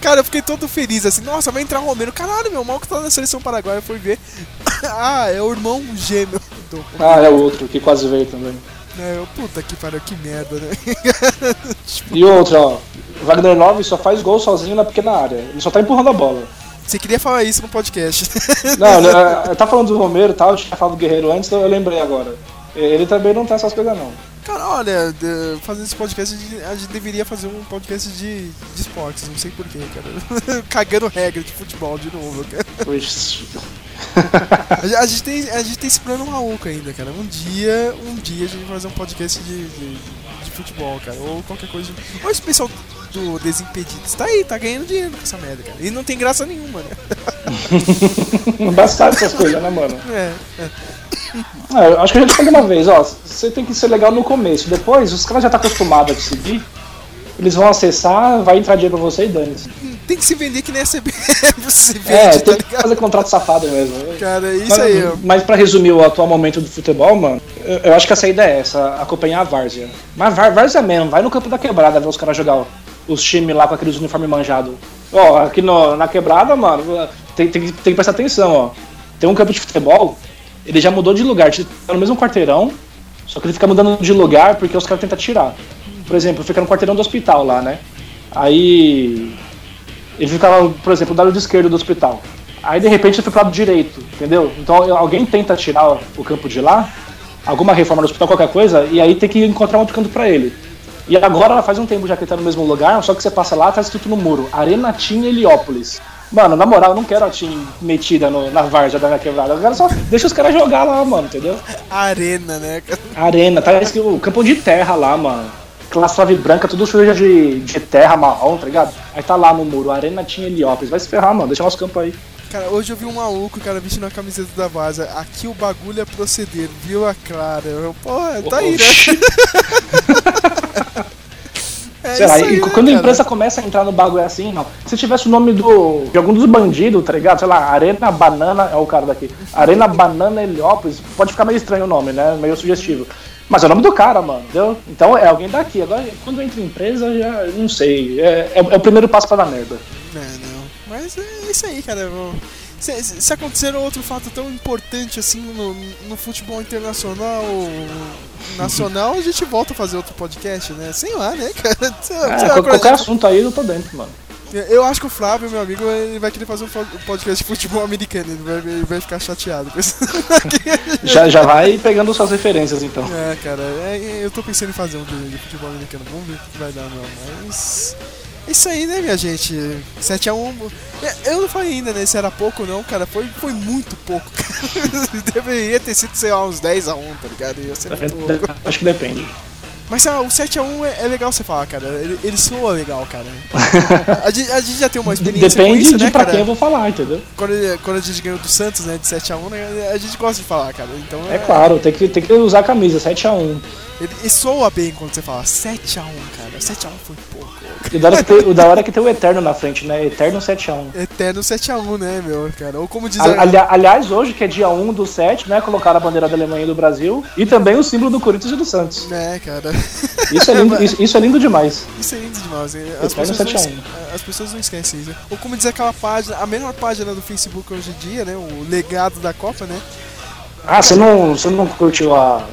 Cara, eu fiquei todo feliz, assim, nossa, vai entrar o Romero. Caralho, meu, mal que tá na seleção paraguaia, eu fui ver. ah, é o irmão gêmeo do Ah, é o outro que quase veio também. É, eu- puta que pariu, que merda, né? E outro, ó. Wagner 9 só faz gol sozinho na pequena área. Ele só tá empurrando a bola. Você queria falar isso no podcast. Não, ele, é, tá falando do Romero e tal, eu tinha falado do Guerreiro antes, então eu lembrei agora. Ele também não tem essas coisas não. Cara, olha, fazendo esse podcast, a gente, deveria fazer um podcast de, de esportes, não sei porquê, cara. Cagando regra de futebol de novo, cara. Pois- A, gente- tem, a gente tem esse plano maluco ainda, cara. Um dia, um dia a gente vai fazer um podcast de, de, de futebol, cara. Ou qualquer coisa. Olha esse pessoal do Desimpedidos. Tá aí, tá ganhando dinheiro com essa merda, cara. E não tem graça nenhuma, né? Bastante essas coisas, né, mano? É, é. Eu acho que a gente falou uma vez, ó, você tem que ser legal no começo. Depois, os caras já tá acostumados a te seguir, eles vão acessar, vai entrar dinheiro pra você e dane-se. Tem que se vender que nem a CBF se vende, É, tá tem que ligado? fazer contrato safado mesmo. Cara, é isso Mas- aí, ó. Mas pra resumir o atual momento do futebol, mano, eu, eu acho que a saída é essa, acompanhar a várzea. Mas várzea mesmo, vai no campo da quebrada ver os caras jogar os times lá com aqueles uniformes manjados. Ó, aqui no- na quebrada, mano, tem, tem, que- tem que prestar atenção, ó. Tem um campo de futebol, ele já mudou de lugar, tá no mesmo quarteirão, só que ele fica mudando de lugar porque os caras tentam tirar. Por exemplo, fica no quarteirão do hospital lá, né? Aí ele ficava, por exemplo, do lado esquerdo do hospital. Aí de repente ele foi pro lado direito, entendeu? Então alguém tenta tirar o campo de lá, alguma reforma no hospital, qualquer coisa, e aí tem que encontrar outro canto pra ele. E agora faz um tempo já que ele tá no mesmo lugar, só que você passa lá, tá escrito no muro, Arena Team Heliópolis. Mano, na moral, eu não quero a Team metida no- na várzea da minha quebrada. Eu quero só deixa os caras jogar lá, mano, entendeu? Arena, né? Arena, tá escrito o campo de terra lá, mano. Aquela suave branca, tudo suja de, de terra marrom, tá ligado? Aí tá lá no muro, Arena Team Heliópolis. Vai se ferrar, mano, deixa nosso campo aí. Cara, hoje eu vi um maluco, cara, vestindo a camiseta da Vaza. Aqui o bagulho é proceder, viu a Clara? Eu, porra, tá aí, né? é Sei lá, aí, e quando a empresa começa a entrar no bagulho assim, não. Se tivesse o nome do, de algum dos bandidos, tá ligado? Sei lá, Arena Banana, é o cara daqui. Arena Banana Heliópolis, pode ficar meio estranho o nome, né? Meio sugestivo. Mas é o nome do cara, mano, entendeu? Então é alguém daqui. Agora, quando entra em empresa, já não sei. É, é- é o primeiro passo pra dar merda. Não, não. Mas é isso aí, cara. eu- Se, se- se acontecer outro fato tão importante assim no, no futebol internacional nacional, a gente volta a fazer outro podcast, né? Sei lá, né, cara? Sei É, sei lá, qualquer assunto aí eu tô dentro, mano. Eu acho que o Flávio, meu amigo, ele vai querer fazer um podcast de futebol americano. Ele vai, ele vai ficar chateado com isso. Já, já vai pegando suas referências, então. É, cara, é- eu tô pensando em fazer um de, de futebol americano. Vamos ver o que vai dar, não. Mas. É isso aí, né, minha gente? 7x1. Eu não falei ainda, né? Se era pouco ou não, cara. Foi, foi muito pouco, cara. Deveria ter sido, sei lá, uns 10x1, tá ligado? Ia ser muito louco. Acho que depende. Mas ah, o 7x1 é, é legal você falar, cara. Ele, ele soa legal, cara. A gente, a gente já tem uma experiência com Depende isso, de né, pra cara? quem eu vou falar, entendeu? Quando, quando a gente ganhou do Santos, né, de 7x1, né, a gente gosta de falar, cara. Então É claro, tem que, tem que usar a camisa, 7x1. Ele, e soa bem quando você fala 7x1, cara. 7x1 foi pouco. E da hora que tem, o da hora é que tem o Eterno na frente, né? Eterno 7x1. Eterno 7x1, né, meu, cara? Ou como diz Ali- ali- aliás, hoje, que é dia 1 do 7, né? Colocaram a bandeira da Alemanha e do Brasil. E também o símbolo do Corinthians e do Santos. Né, cara. Isso é lindo, isso, isso é lindo demais. Isso é lindo demais. As pessoas, não, 7 a 1. es- as pessoas não esquecem isso. Ou como diz aquela página, a melhor página do Facebook hoje em dia, né? O legado da Copa, né? Ah, você não, você não curtiu a,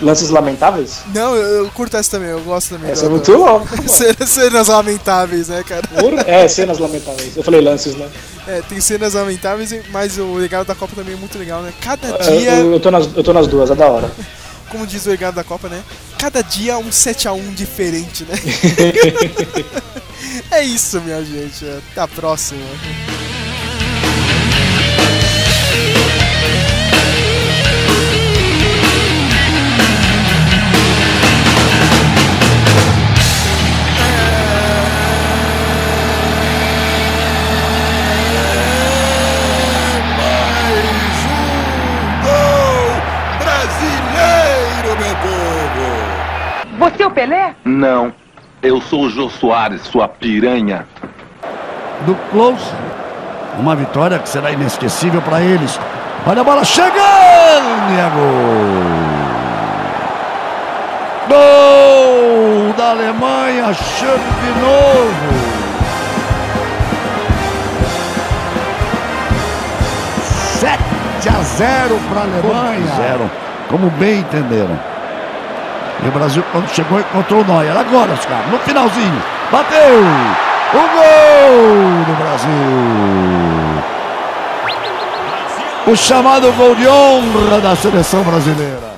Lances lamentáveis? Não, eu, eu curto essa também, eu gosto também. Essa é muito louca. cenas, cenas lamentáveis, né, cara? É, cenas lamentáveis. Eu falei lances, né? É, tem cenas lamentáveis, mas o legado da Copa também é muito legal, né? Cada Eu, dia, eu, eu tô nas, eu tô nas duas, é da hora. como diz o legado da Copa, né? Cada dia um 7x1 diferente, né? é isso, minha gente. Até a próxima. É o Pelé? Não, eu sou o Jô Soares, sua piranha. do Close. Uma vitória que será inesquecível para eles. Olha a bola chegando e é gol. Gol da Alemanha, chame de novo. Sete a 0 para a Alemanha. Zero, como bem entenderam. E o Brasil, quando chegou, encontrou o Neuer. Agora, os caras, no finalzinho. Bateu! O gol do Brasil! O chamado gol de honra da seleção brasileira.